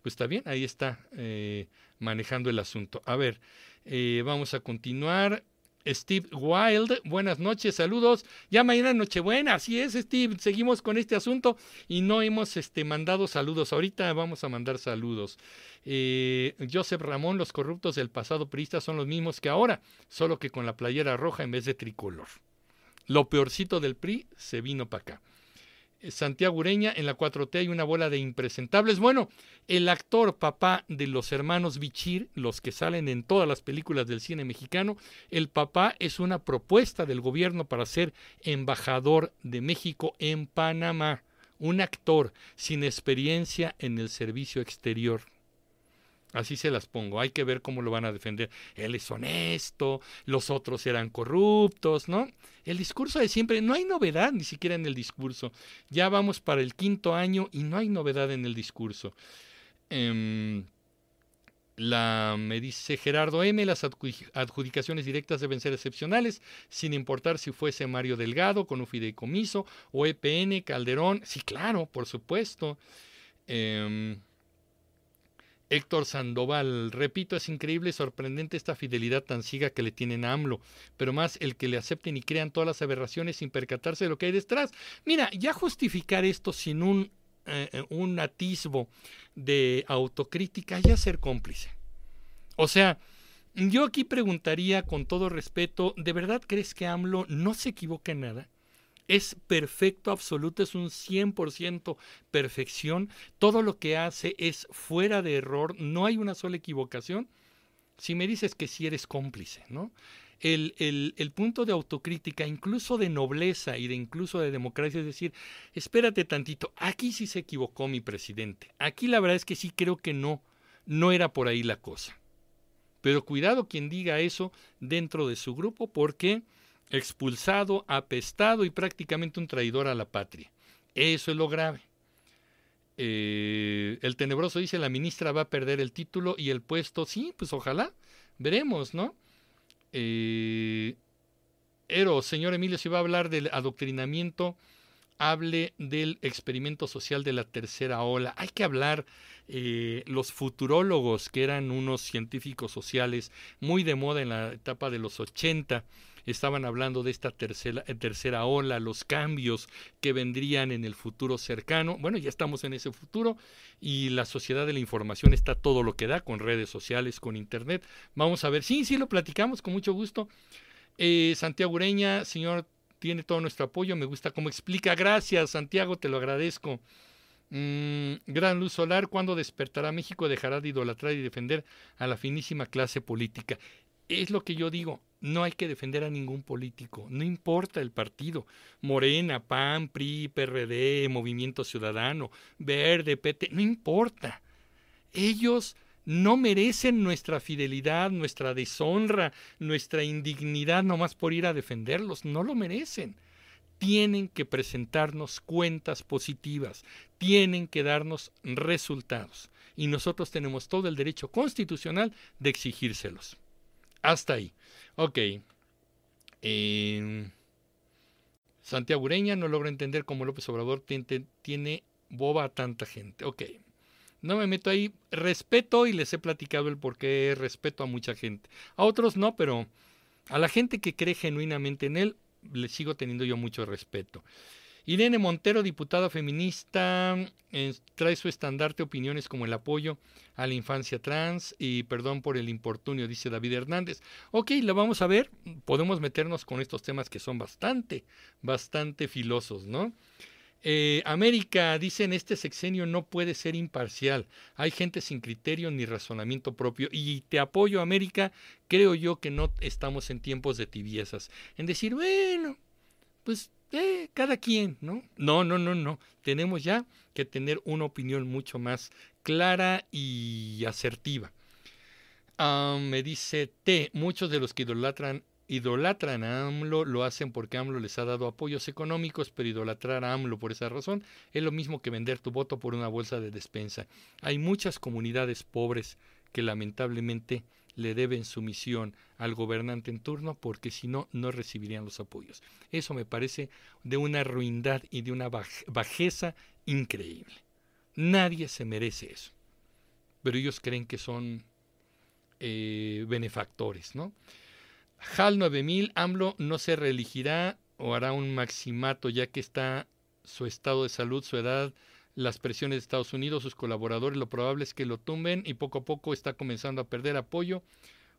pues está bien, ahí está eh, manejando el asunto. A ver, eh, vamos a continuar. Steve Wild, buenas noches, saludos. Ya mañana Nochebuena, así es, Steve. Seguimos con este asunto y no hemos este, mandado saludos. Ahorita vamos a mandar saludos. Eh, Joseph Ramón, los corruptos del pasado priista son los mismos que ahora, solo que con la playera roja en vez de tricolor. Lo peorcito del PRI se vino para acá. Santiago Ureña, en la 4T hay una bola de impresentables. Bueno, el actor papá de los hermanos Bichir, los que salen en todas las películas del cine mexicano, el papá es una propuesta del gobierno para ser embajador de México en Panamá. Un actor sin experiencia en el servicio exterior. Así se las pongo. Hay que ver cómo lo van a defender. Él es honesto, los otros eran corruptos, ¿no? El discurso de siempre, no hay novedad ni siquiera en el discurso. Ya vamos para el quinto año y no hay novedad en el discurso. Em, la, me dice Gerardo M, las adjudicaciones directas deben ser excepcionales, sin importar si fuese Mario Delgado con un fideicomiso o EPN, Calderón. Sí, claro, por supuesto. Eh, Héctor Sandoval, repito, es increíble y sorprendente esta fidelidad tan ciega que le tienen a AMLO, pero más el que le acepten y crean todas las aberraciones sin percatarse de lo que hay detrás. Mira, ya justificar esto sin un, eh, eh, un atisbo de autocrítica, ya ser cómplice. O sea, yo aquí preguntaría con todo respeto, ¿de verdad crees que AMLO no se equivoca en nada? Es perfecto, absoluto, es un 100% perfección. Todo lo que hace es fuera de error, no hay una sola equivocación. Si me dices que sí eres cómplice, ¿no? El, el, punto de autocrítica, incluso de nobleza y de incluso de democracia, es decir, espérate tantito, aquí sí se equivocó mi presidente. Aquí la verdad es que sí creo que no, no era por ahí la cosa. Pero cuidado quien diga eso dentro de su grupo, porque expulsado, apestado y prácticamente un traidor a la patria. Eso es lo grave. Eh, el tenebroso dice la ministra va a perder el título y el puesto. Sí, pues ojalá. Veremos, ¿no? Eh, señor Emilio, si va a hablar del adoctrinamiento, hable del experimento social de la tercera ola. Hay que hablar eh, los futurólogos, que eran unos científicos sociales muy de moda en la etapa de los 80 estaban hablando de esta tercera, eh, tercera ola, los cambios que vendrían en el futuro cercano. Bueno, ya estamos en ese futuro y la sociedad de la información está todo lo que da con redes sociales, con internet. Vamos a ver, sí, sí, lo platicamos con mucho gusto. Eh, Santiago Ureña, señor, tiene todo nuestro apoyo, me gusta cómo explica. Gracias, Santiago, te lo agradezco. Mm, gran luz solar, ¿cuándo despertará México? Dejará de idolatrar y defender a la finísima clase política. Es lo que yo digo, no hay que defender a ningún político, no importa el partido, Morena, PAN, PRI, PRD, Movimiento Ciudadano, Verde, PT, no importa. Ellos no merecen nuestra fidelidad, nuestra deshonra, nuestra indignidad nomás por ir a defenderlos, no lo merecen. Tienen que presentarnos cuentas positivas, tienen que darnos resultados y nosotros tenemos todo el derecho constitucional de exigírselos. Hasta ahí. Ok. Eh, Santiago Ureña no logra entender cómo López Obrador tiene, boba a tanta gente. Ok. No me meto ahí. Respeto y les he platicado el por qué respeto a mucha gente. A otros no, pero a la gente que cree genuinamente en él, le sigo teniendo yo mucho respeto. Irene Montero, diputada feminista, trae su estandarte opiniones como el apoyo a la infancia trans y perdón por el importunio, dice David Hernández. Ok, lo vamos a ver. Podemos meternos con estos temas que son bastante, bastante filosos, ¿no? Eh, América, dice, en este sexenio no puede ser imparcial. Hay gente sin criterio ni razonamiento propio. Y te apoyo, América. Creo yo que no estamos en tiempos de tibiezas. En decir, bueno, pues eh, cada quien, ¿no? No, no, no, no. Tenemos ya que tener una opinión mucho más clara y asertiva. Ah, me dice T, muchos de los que idolatran, idolatran a AMLO lo hacen porque AMLO les ha dado apoyos económicos, pero idolatrar a AMLO por esa razón es lo mismo que vender tu voto por una bolsa de despensa. Hay muchas comunidades pobres que lamentablemente le deben sumisión al gobernante en turno porque si no, no recibirían los apoyos. Eso me parece de una ruindad y de una bajeza increíble. Nadie se merece eso. Pero ellos creen que son eh, benefactores, ¿no? HAL 9000, AMLO no se reelegirá o hará un maximato ya que está su estado de salud, su edad, las presiones de Estados Unidos, sus colaboradores, lo probable es que lo tumben y poco a poco está comenzando a perder apoyo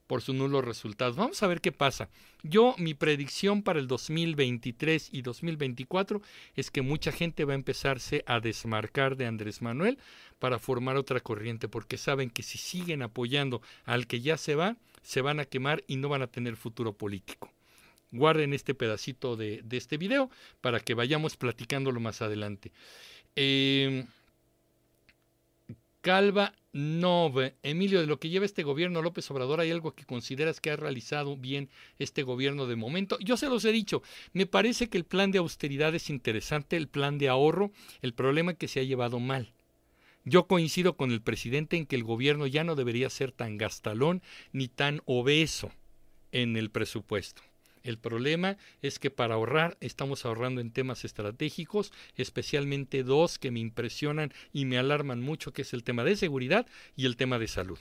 por sus nulos resultados. Vamos a ver qué pasa. Yo, mi predicción para el 2023 y 2024 es que mucha gente va a empezarse a desmarcar de Andrés Manuel para formar otra corriente, porque saben que si siguen apoyando al que ya se va, se van a quemar y no van a tener futuro político. Guarden este pedacito de, de este video para que vayamos platicándolo más adelante. Eh, Calva Nove. Emilio, de lo que lleva este gobierno López Obrador, ¿hay algo que consideras que ha realizado bien este gobierno de momento? Yo se los he dicho, me parece que el plan de austeridad es interesante, el plan de ahorro, el problema que se ha llevado mal. Yo coincido con el presidente en que el gobierno ya no debería ser tan gastalón ni tan obeso en el presupuesto. El problema es que para ahorrar estamos ahorrando en temas estratégicos, especialmente dos que me impresionan y me alarman mucho, que es el tema de seguridad y el tema de salud.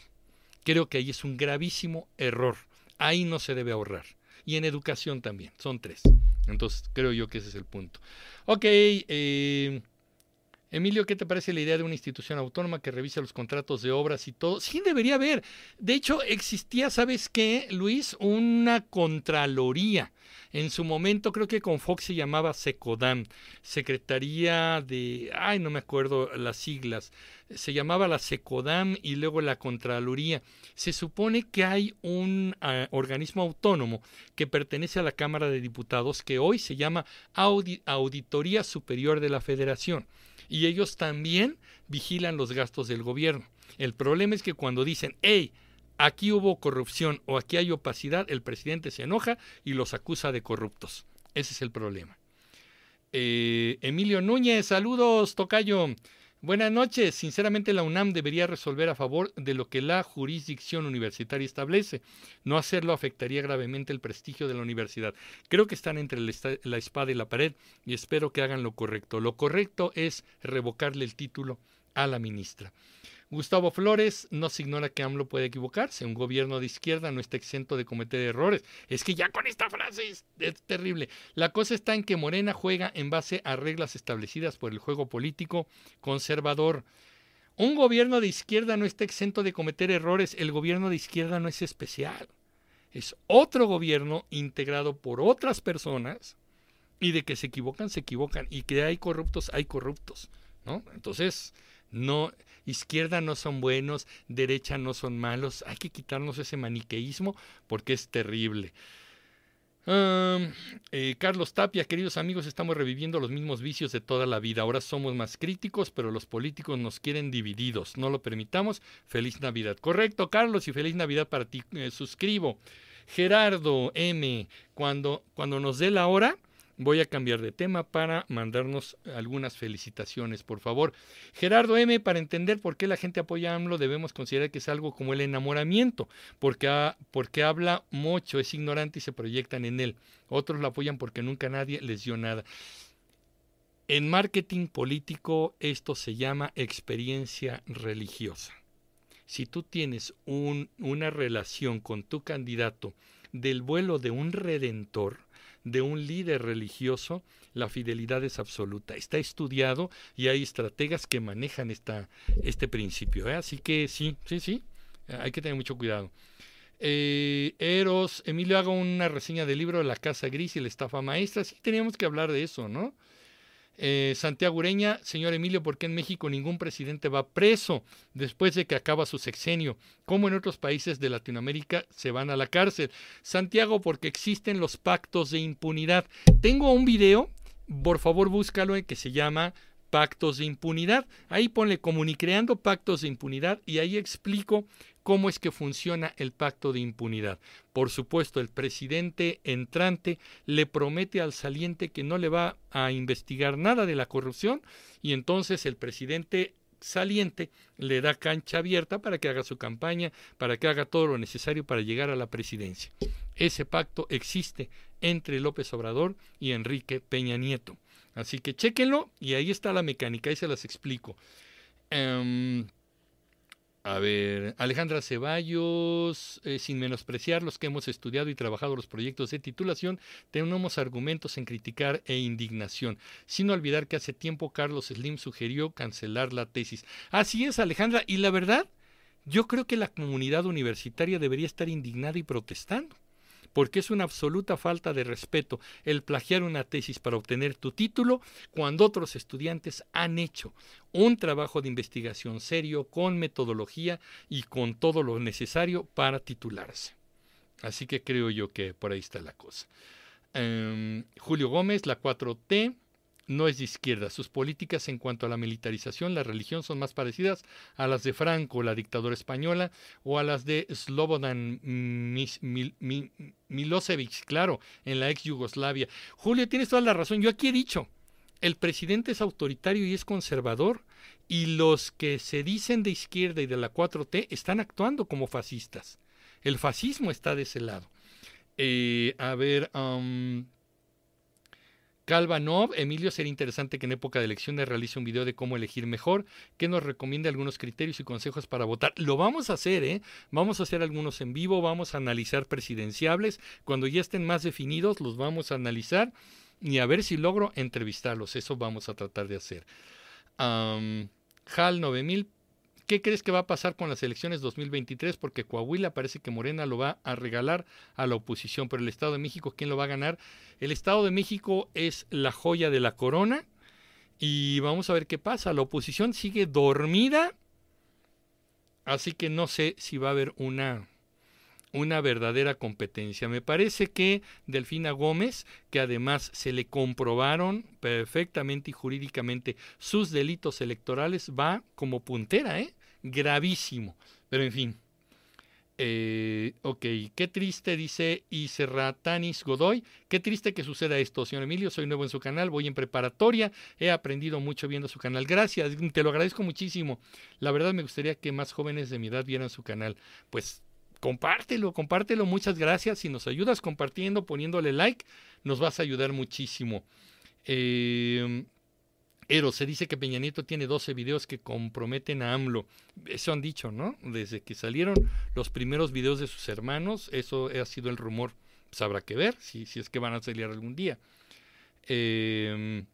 Creo que ahí es un gravísimo error. Ahí no se debe ahorrar. Y en educación también. Son tres. Entonces creo yo que ese es el punto. Ok. Eh, Emilio, ¿qué te parece la idea de una institución autónoma que revise los contratos de obras y todo? Sí, debería haber. De hecho, existía, ¿sabes qué, Luis? Una contraloría. En su momento, creo que con Fox se llamaba SECODAM, Secretaría de. Ay, no me acuerdo las siglas. Se llamaba la SECODAM y luego la Contraloría. Se supone que hay un uh, organismo autónomo que pertenece a la Cámara de Diputados que hoy se llama Audi Auditoría Superior de la Federación y ellos también vigilan los gastos del gobierno. El problema es que cuando dicen, hey, aquí hubo corrupción o aquí hay opacidad, el presidente se enoja y los acusa de corruptos. Ese es el problema. Eh, Emilio Núñez, saludos, Tocayo. Buenas noches. Sinceramente, la UNAM debería resolver a favor de lo que la jurisdicción universitaria establece. No hacerlo afectaría gravemente el prestigio de la universidad. Creo que están entre la espada y la pared y espero que hagan lo correcto. Lo correcto es revocarle el título a la ministra. Gustavo Flores no se ignora que AMLO puede equivocarse. Un gobierno de izquierda no está exento de cometer errores. Es que ya con esta frase es, es, terrible. La cosa está en que Morena juega en base a reglas establecidas por el juego político conservador. Un gobierno de izquierda no está exento de cometer errores. El gobierno de izquierda no es especial. Es otro gobierno integrado por otras personas y de que se equivocan, se equivocan. Y que hay corruptos, hay corruptos. ¿no? Entonces, no izquierda no son buenos, derecha no son malos. Hay que quitarnos ese maniqueísmo porque es terrible. Eh, Carlos Tapia, queridos amigos, estamos reviviendo los mismos vicios de toda la vida. Ahora somos más críticos, pero los políticos nos quieren divididos. No lo permitamos. Feliz Navidad. Correcto, Carlos, y feliz Navidad para ti. Eh, suscribo. Gerardo M, cuando, cuando nos dé la hora, Voy a cambiar de tema para mandarnos algunas felicitaciones, por favor. Gerardo M, para entender por qué la gente apoya a AMLO, debemos considerar que es algo como el enamoramiento, porque, porque habla mucho, es ignorante y se proyectan en él. Otros lo apoyan porque nunca nadie les dio nada. En marketing político esto se llama experiencia religiosa. Si tú tienes un, una relación con tu candidato del vuelo de un redentor, de un líder religioso, la fidelidad es absoluta. Está estudiado y hay estrategas que manejan esta, este principio. ¿eh? Así que sí, sí, sí, hay que tener mucho cuidado. Eh, Eros, Emilio, hago una reseña del libro La Casa Gris y la estafa maestra. Sí, teníamos que hablar de eso, ¿no? Eh, Santiago Ureña, señor Emilio, ¿por qué en México ningún presidente va preso después de que acaba su sexenio? ¿Cómo en otros países de Latinoamérica se van a la cárcel? Santiago, porque existen los pactos de impunidad. Tengo un video, por favor búscalo, que se llama Pactos de Impunidad. Ahí ponle Comunicreando Pactos de Impunidad y ahí explico cómo es que funciona el pacto de impunidad. Por supuesto, el presidente entrante le promete al saliente que no le va a investigar nada de la corrupción y entonces el presidente saliente le da cancha abierta para que haga su campaña, para que haga todo lo necesario para llegar a la presidencia. Ese pacto existe entre López Obrador y Enrique Peña Nieto. Así que chéquenlo y ahí está la mecánica, ahí se las explico. Um, A ver, Alejandra Ceballos, eh, sin menospreciar los que hemos estudiado y trabajado los proyectos de titulación, tenemos argumentos en criticar e indignación, sin olvidar que hace tiempo Carlos Slim sugirió cancelar la tesis. Así es, Alejandra, y la verdad, yo creo que la comunidad universitaria debería estar indignada y protestando porque es una absoluta falta de respeto el plagiar una tesis para obtener tu título cuando otros estudiantes han hecho un trabajo de investigación serio, con metodología y con todo lo necesario para titularse. Así que creo yo que por ahí está la cosa. Em, Julio Gómez, la 4T, no es de izquierda. Sus políticas en cuanto a la militarización, la religión son más parecidas a las de Franco, la dictadura española, o a las de Slobodan Milosevic, claro, en la ex Yugoslavia. Julio, tienes toda la razón. Yo aquí he dicho, el presidente es autoritario y es conservador, y los que se dicen de izquierda y de la 4T están actuando como fascistas. El fascismo está de ese lado. Eh, a ver, Calvanov, Emilio, sería interesante que en época de elecciones realice un video de cómo elegir mejor, que nos recomiende algunos criterios y consejos para votar. Lo vamos a hacer, ¿eh? Vamos a hacer algunos en vivo, vamos a analizar presidenciables. Cuando ya estén más definidos, los vamos a analizar y a ver si logro entrevistarlos. Eso vamos a tratar de hacer. HAL 9000 ¿Qué crees que va a pasar con las elecciones 2023? Porque Coahuila parece que Morena lo va a regalar a la oposición, pero el Estado de México, ¿quién lo va a ganar? El Estado de México es la joya de la corona y vamos a ver qué pasa. La oposición sigue dormida, así que no sé si va a haber una una verdadera competencia. Me parece que Delfina Gómez, que además se le comprobaron perfectamente y jurídicamente sus delitos electorales, va como puntera, ¿eh? Gravísimo. Pero en fin. Eh, ok, qué triste, dice Iserratanis Godoy. Qué triste que suceda esto, señor Emilio. Soy nuevo en su canal, voy en preparatoria. He aprendido mucho viendo su canal. Gracias, te lo agradezco muchísimo. La verdad me gustaría que más jóvenes de mi edad vieran su canal. Pues compártelo, compártelo, muchas gracias. Si nos ayudas compartiendo, poniéndole like, nos vas a ayudar muchísimo. Eh, Ero, se dice que Peña Nieto tiene 12 videos que comprometen a AMLO. Eso han dicho, ¿no? Desde que salieron los primeros videos de sus hermanos, eso ha sido el rumor. Pues habrá que ver si, si es que van a salir algún día. Eh,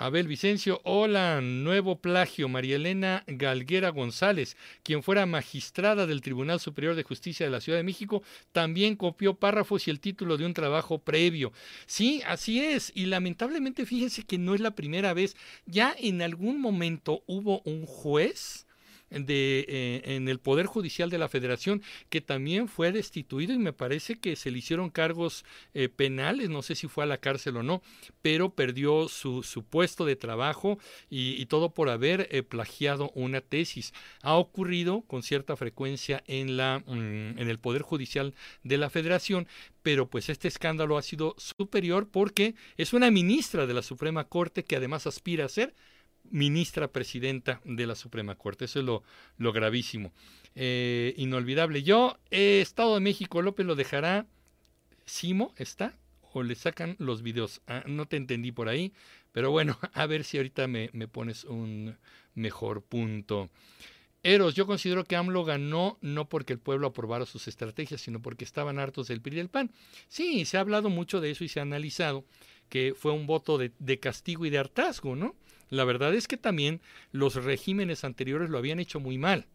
Abel Vicencio, hola, nuevo plagio, María Elena Galguera González, quien fuera magistrada del Tribunal Superior de Justicia de la Ciudad de México, también copió párrafos y el título de un trabajo previo. Sí, así es, y lamentablemente fíjense que no es la primera vez, ya en algún momento hubo un juez, de, eh, en el Poder Judicial de la Federación, que también fue destituido y me parece que se le hicieron cargos eh, penales, no sé si fue a la cárcel o no, pero perdió su, su puesto de trabajo y, todo por haber eh, plagiado una tesis. Ha ocurrido con cierta frecuencia en, la, mm, en el Poder Judicial de la Federación, pero pues este escándalo ha sido superior porque es una ministra de la Suprema Corte que además aspira a ser ministra presidenta de la Suprema Corte. Eso es lo, gravísimo. Eh, inolvidable. Yo, eh, Estado de México, López lo dejará. Simo, ¿está? ¿O le sacan los videos? Ah, no te entendí por ahí. Pero bueno, *laughs* a ver si ahorita me, pones un mejor punto. Eros, yo considero que AMLO ganó no porque el pueblo aprobara sus estrategias, sino porque estaban hartos del PRI y del PAN. Sí, se ha hablado mucho de eso y se ha analizado que fue un voto de castigo y de hartazgo, ¿no? La verdad es que también los regímenes anteriores lo habían hecho muy mal.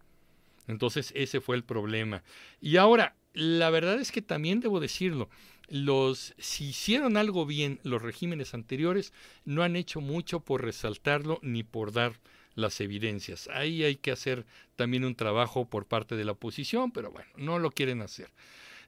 Entonces ese fue el problema. Y ahora, la verdad es que también debo decirlo, los si hicieron algo bien los regímenes anteriores, no han hecho mucho por resaltarlo ni por dar las evidencias. Ahí hay que hacer también un trabajo por parte de la oposición, pero bueno, no lo quieren hacer.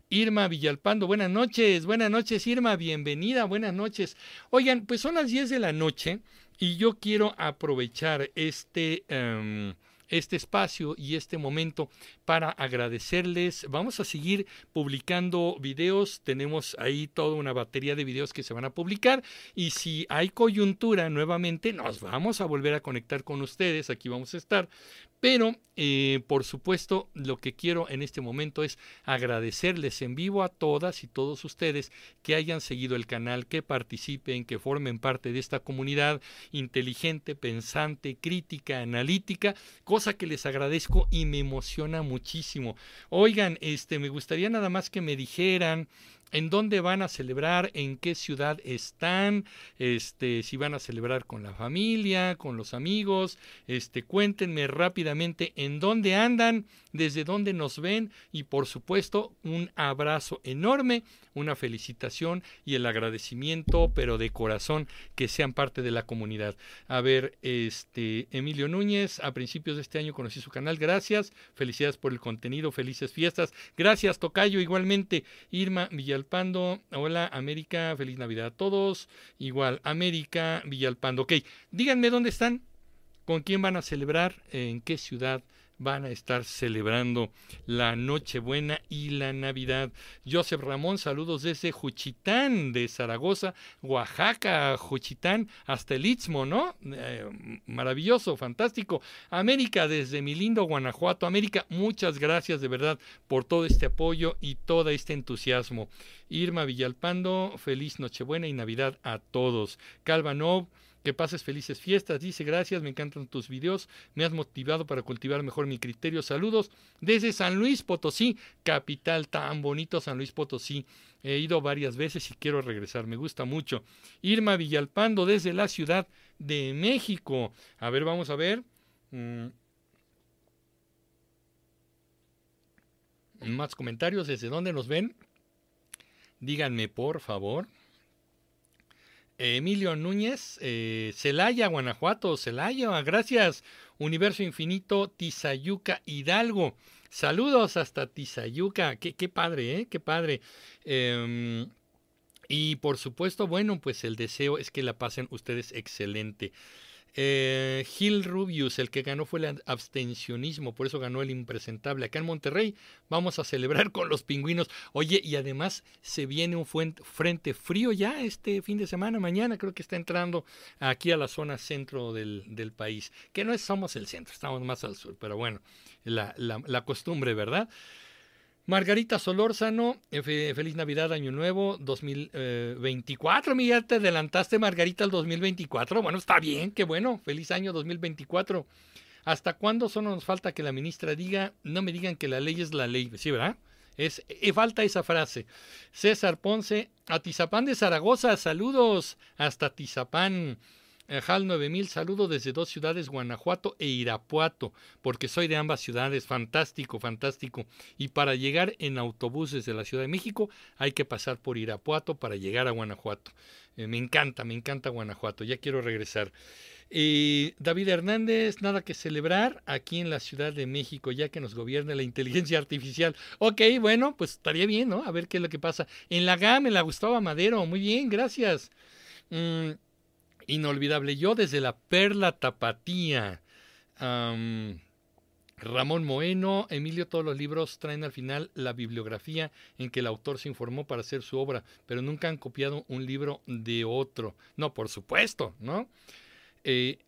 Irma Villalpando, buenas noches, buenas noches Irma, bienvenida, buenas noches. Oigan, pues son las 10 de la noche y yo quiero aprovechar este, em, este espacio y este momento para agradecerles. Vamos a seguir publicando videos. Tenemos ahí toda una batería de videos que se van a publicar. Y si hay coyuntura nuevamente, nos vamos a volver a conectar con ustedes. Aquí vamos a estar. Pero eh, por supuesto, lo que quiero en este momento es agradecerles en vivo a todas y todos ustedes que hayan seguido el canal, que participen, que formen parte de esta comunidad inteligente, pensante, crítica, analítica, cosa que les agradezco y me emociona muchísimo. Oigan, este, me gustaría nada más que me dijeran en dónde van a celebrar, en qué ciudad están, este, si van a celebrar con la familia, con los amigos, este, cuéntenme rápidamente en dónde andan, desde dónde nos ven y por supuesto un abrazo enorme, una felicitación y el agradecimiento, pero de corazón, que sean parte de la comunidad. A ver, este, Emilio Núñez, a principios de este año conocí su canal, gracias, felicidades por el contenido, felices fiestas, gracias Tocayo, igualmente, Irma Villalpando, hola América, feliz Navidad a todos, igual América Villalpando, ok, díganme dónde están, con quién van a celebrar, en qué ciudad van a estar celebrando la Nochebuena y la Navidad. Joseph Ramón, saludos desde Juchitán, de Zaragoza, Oaxaca, Juchitán, hasta el Istmo, ¿no? Eh, maravilloso, fantástico. América, desde mi lindo Guanajuato. América, muchas gracias de verdad por todo este apoyo y todo este entusiasmo. Irma Villalpando, feliz Nochebuena y Navidad a todos. Calvanov, que pases felices fiestas. Dice, gracias, me encantan tus videos. Me has motivado para cultivar mejor mi criterio. Saludos desde San Luis Potosí, capital tan bonito San Luis Potosí. He ido varias veces y quiero regresar. Me gusta mucho. Irma Villalpando desde la Ciudad de México. A ver, vamos a ver. Mm. Más comentarios. ¿Desde dónde nos ven? Díganme, por favor. Emilio Núñez, eh, Celaya, Guanajuato, Celaya, gracias. Universo Infinito, Tizayuca, Hidalgo. Saludos hasta Tizayuca, qué, padre, ¿eh? Qué padre. Em, y por supuesto, bueno, pues el deseo es que la pasen ustedes excelente. Eh, Gil Rubius, el que ganó fue el abstencionismo, por eso ganó el impresentable. Acá en Monterrey vamos a celebrar *laughs* con los pingüinos. Oye, y además se viene un frente frío ya este fin de semana, mañana creo que está entrando aquí a la zona centro del, del país, que no es, somos el centro, estamos más al sur, pero bueno, la, la, la costumbre, ¿verdad? Margarita Solórzano, eh, feliz Navidad, Año Nuevo, 2024. Mira, te adelantaste, Margarita, al 2024. Bueno, está bien, qué bueno. Feliz año 2024. ¿Hasta cuándo solo nos falta que la ministra diga, no me digan que la ley es la ley? Sí, ¿verdad? Es, eh, falta esa frase. César Ponce, Atizapán de Zaragoza, saludos hasta Tizapán. HAL 9000, saludo desde dos ciudades, Guanajuato e Irapuato, porque soy de ambas ciudades, fantástico, fantástico. Y para llegar en autobús desde la Ciudad de México hay que pasar por Irapuato para llegar a Guanajuato. Eh, me encanta, me encanta Guanajuato, ya quiero regresar. Eh, David Hernández, nada que celebrar aquí en la Ciudad de México, ya que nos gobierna la inteligencia artificial. Ok, bueno, pues estaría bien, ¿no? A ver qué es lo que pasa. En la GAM, en la Gustavo Madero, muy bien, gracias. Mm, Inolvidable. Yo desde la Perla Tapatía. Ramón Moeno, Emilio, todos los libros traen al final la bibliografía en que el autor se informó para hacer su obra, pero nunca han copiado un libro de otro. No, por supuesto, ¿no? Eh,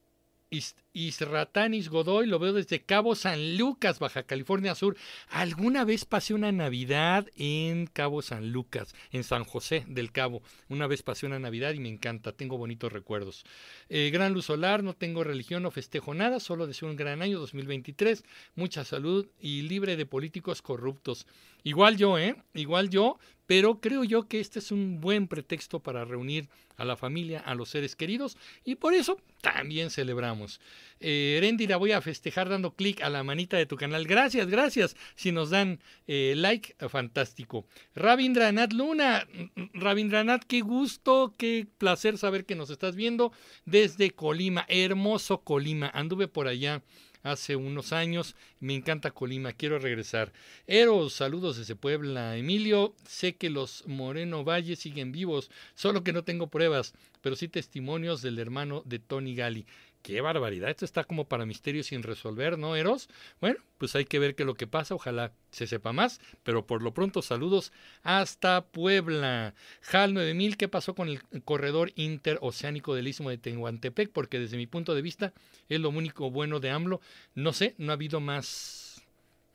Isratanis Godoy, lo veo desde Cabo San Lucas, Baja California Sur. Alguna vez pasé una Navidad en Cabo San Lucas, en San José del Cabo. Una vez pasé una Navidad y me encanta, tengo bonitos recuerdos. Eh, gran luz solar, no tengo religión, no festejo nada, solo deseo un gran año 2023, mucha salud y libre de políticos corruptos. Igual yo, ¿eh? Igual yo, pero creo yo que este es un buen pretexto para reunir a la familia, a los seres queridos, y por eso también celebramos. Eh, la voy a festejar dando clic a la manita de tu canal. Gracias, gracias. Si nos dan eh, like, fantástico. Rabindranath Luna, Rabindranath, qué gusto, qué placer saber que nos estás viendo desde Colima, hermoso Colima. Anduve por allá hace unos años. Me encanta Colima, quiero regresar. Eros, saludos desde Puebla. Emilio, sé que los Moreno Valle siguen vivos, solo que no tengo pruebas, pero sí testimonios del hermano de Tony Gali. Qué barbaridad, esto está como para misterio sin resolver, ¿no, Eros? Bueno, pues hay que ver qué es lo que pasa, ojalá se sepa más, pero por lo pronto saludos hasta Puebla. HAL 9000, ¿qué pasó con el corredor interoceánico del Istmo de Tehuantepec? Porque desde mi punto de vista es lo único bueno de AMLO. No sé, no ha habido más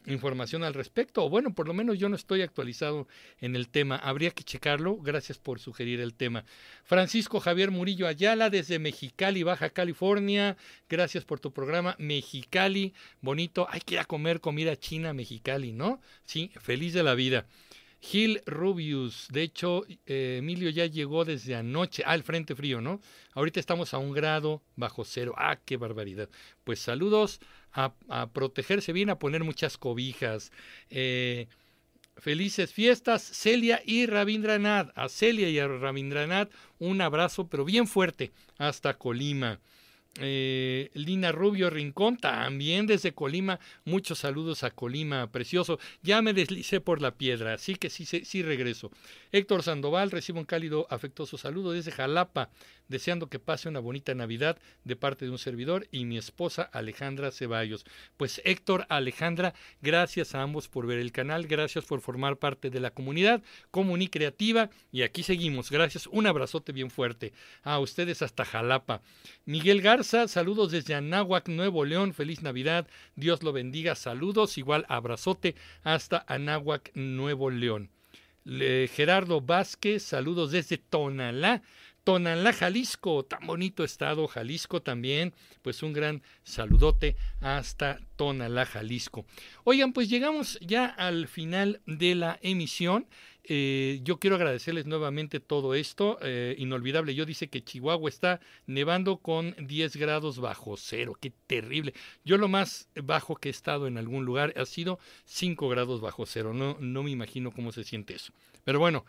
información al respecto, o bueno, por lo menos yo no estoy actualizado en el tema, habría que checarlo, gracias por sugerir el tema. Francisco Javier Murillo Ayala desde Mexicali, Baja California, gracias por tu programa, Mexicali, bonito, hay que ir a comer comida china Mexicali, ¿no? Sí, feliz de la vida. Gil Rubius, de hecho, eh, Emilio ya llegó desde anoche, al frente frío, ¿no? Ahorita estamos a un grado bajo cero, ah, qué barbaridad. Pues saludos a, protegerse bien, a poner muchas cobijas. Eh, felices fiestas, Celia y Rabindranath. A Celia y a Rabindranath un abrazo, pero bien fuerte, hasta Colima. Eh, Lina Rubio Rincón, también desde Colima, muchos saludos a Colima, precioso. Ya me deslicé por la piedra, así que sí, sí, sí regreso. Héctor Sandoval, recibo un cálido, afectuoso saludo desde Jalapa deseando que pase una bonita Navidad de parte de un servidor y mi esposa Alejandra Ceballos. Pues Héctor, Alejandra, gracias a ambos por ver el canal, gracias por formar parte de la comunidad Creativa y aquí seguimos. Gracias, un abrazote bien fuerte a ustedes hasta Jalapa. Miguel Garza, saludos desde Anáhuac, Nuevo León, feliz Navidad, Dios lo bendiga, saludos, igual abrazote hasta Anáhuac, Nuevo León. Gerardo Vázquez, saludos desde Tonalá. Tonalá, Jalisco, tan bonito estado, Jalisco también, pues un gran saludote hasta Tonalá, Jalisco. Oigan, pues llegamos ya al final de la emisión. Eh, yo quiero agradecerles nuevamente todo esto. Eh, inolvidable, yo dice que Chihuahua está nevando con 10 grados bajo cero. Qué terrible. Yo lo más bajo que he estado en algún lugar ha sido 5 grados bajo cero. No, no me imagino cómo se siente eso. Pero bueno,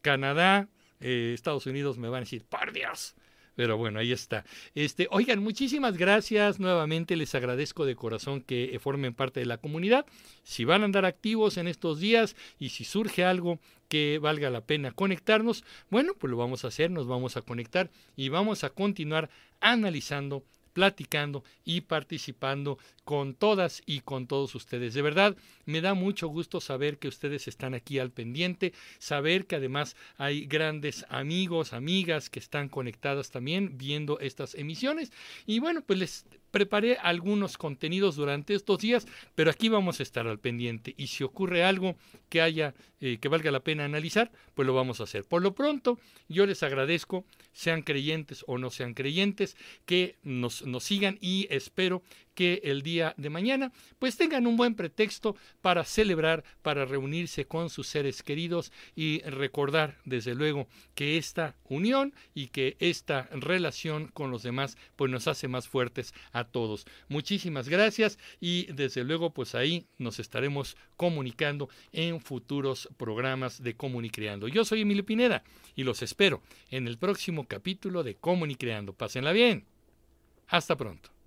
Canadá, eh, Estados Unidos me van a decir, por Dios. Pero bueno, ahí está. Este, oigan, muchísimas gracias. Nuevamente les agradezco de corazón que formen parte de la comunidad. Si van a andar activos en estos días y si surge algo que valga la pena conectarnos, bueno, pues lo vamos a hacer, nos vamos a conectar y vamos a continuar analizando platicando y participando con todas y con todos ustedes. De verdad, me da mucho gusto saber que ustedes están aquí al pendiente, saber que además hay grandes amigos, amigas que están conectadas también viendo estas emisiones. Y bueno, pues les preparé algunos contenidos durante estos días, pero aquí vamos a estar al pendiente y si ocurre algo que haya eh, que valga la pena analizar, pues lo vamos a hacer. Por lo pronto, yo les agradezco, sean creyentes o no sean creyentes, que nos, nos sigan y espero que el día de mañana pues tengan un buen pretexto para celebrar, para reunirse con sus seres queridos y recordar desde luego que esta unión y que esta relación con los demás pues nos hace más fuertes a todos. Muchísimas gracias y desde luego pues ahí nos estaremos comunicando en futuros programas de Comunicreando. Yo soy Emilio Pineda y los espero en el próximo capítulo de Comunicreando. Pásenla bien. Hasta pronto.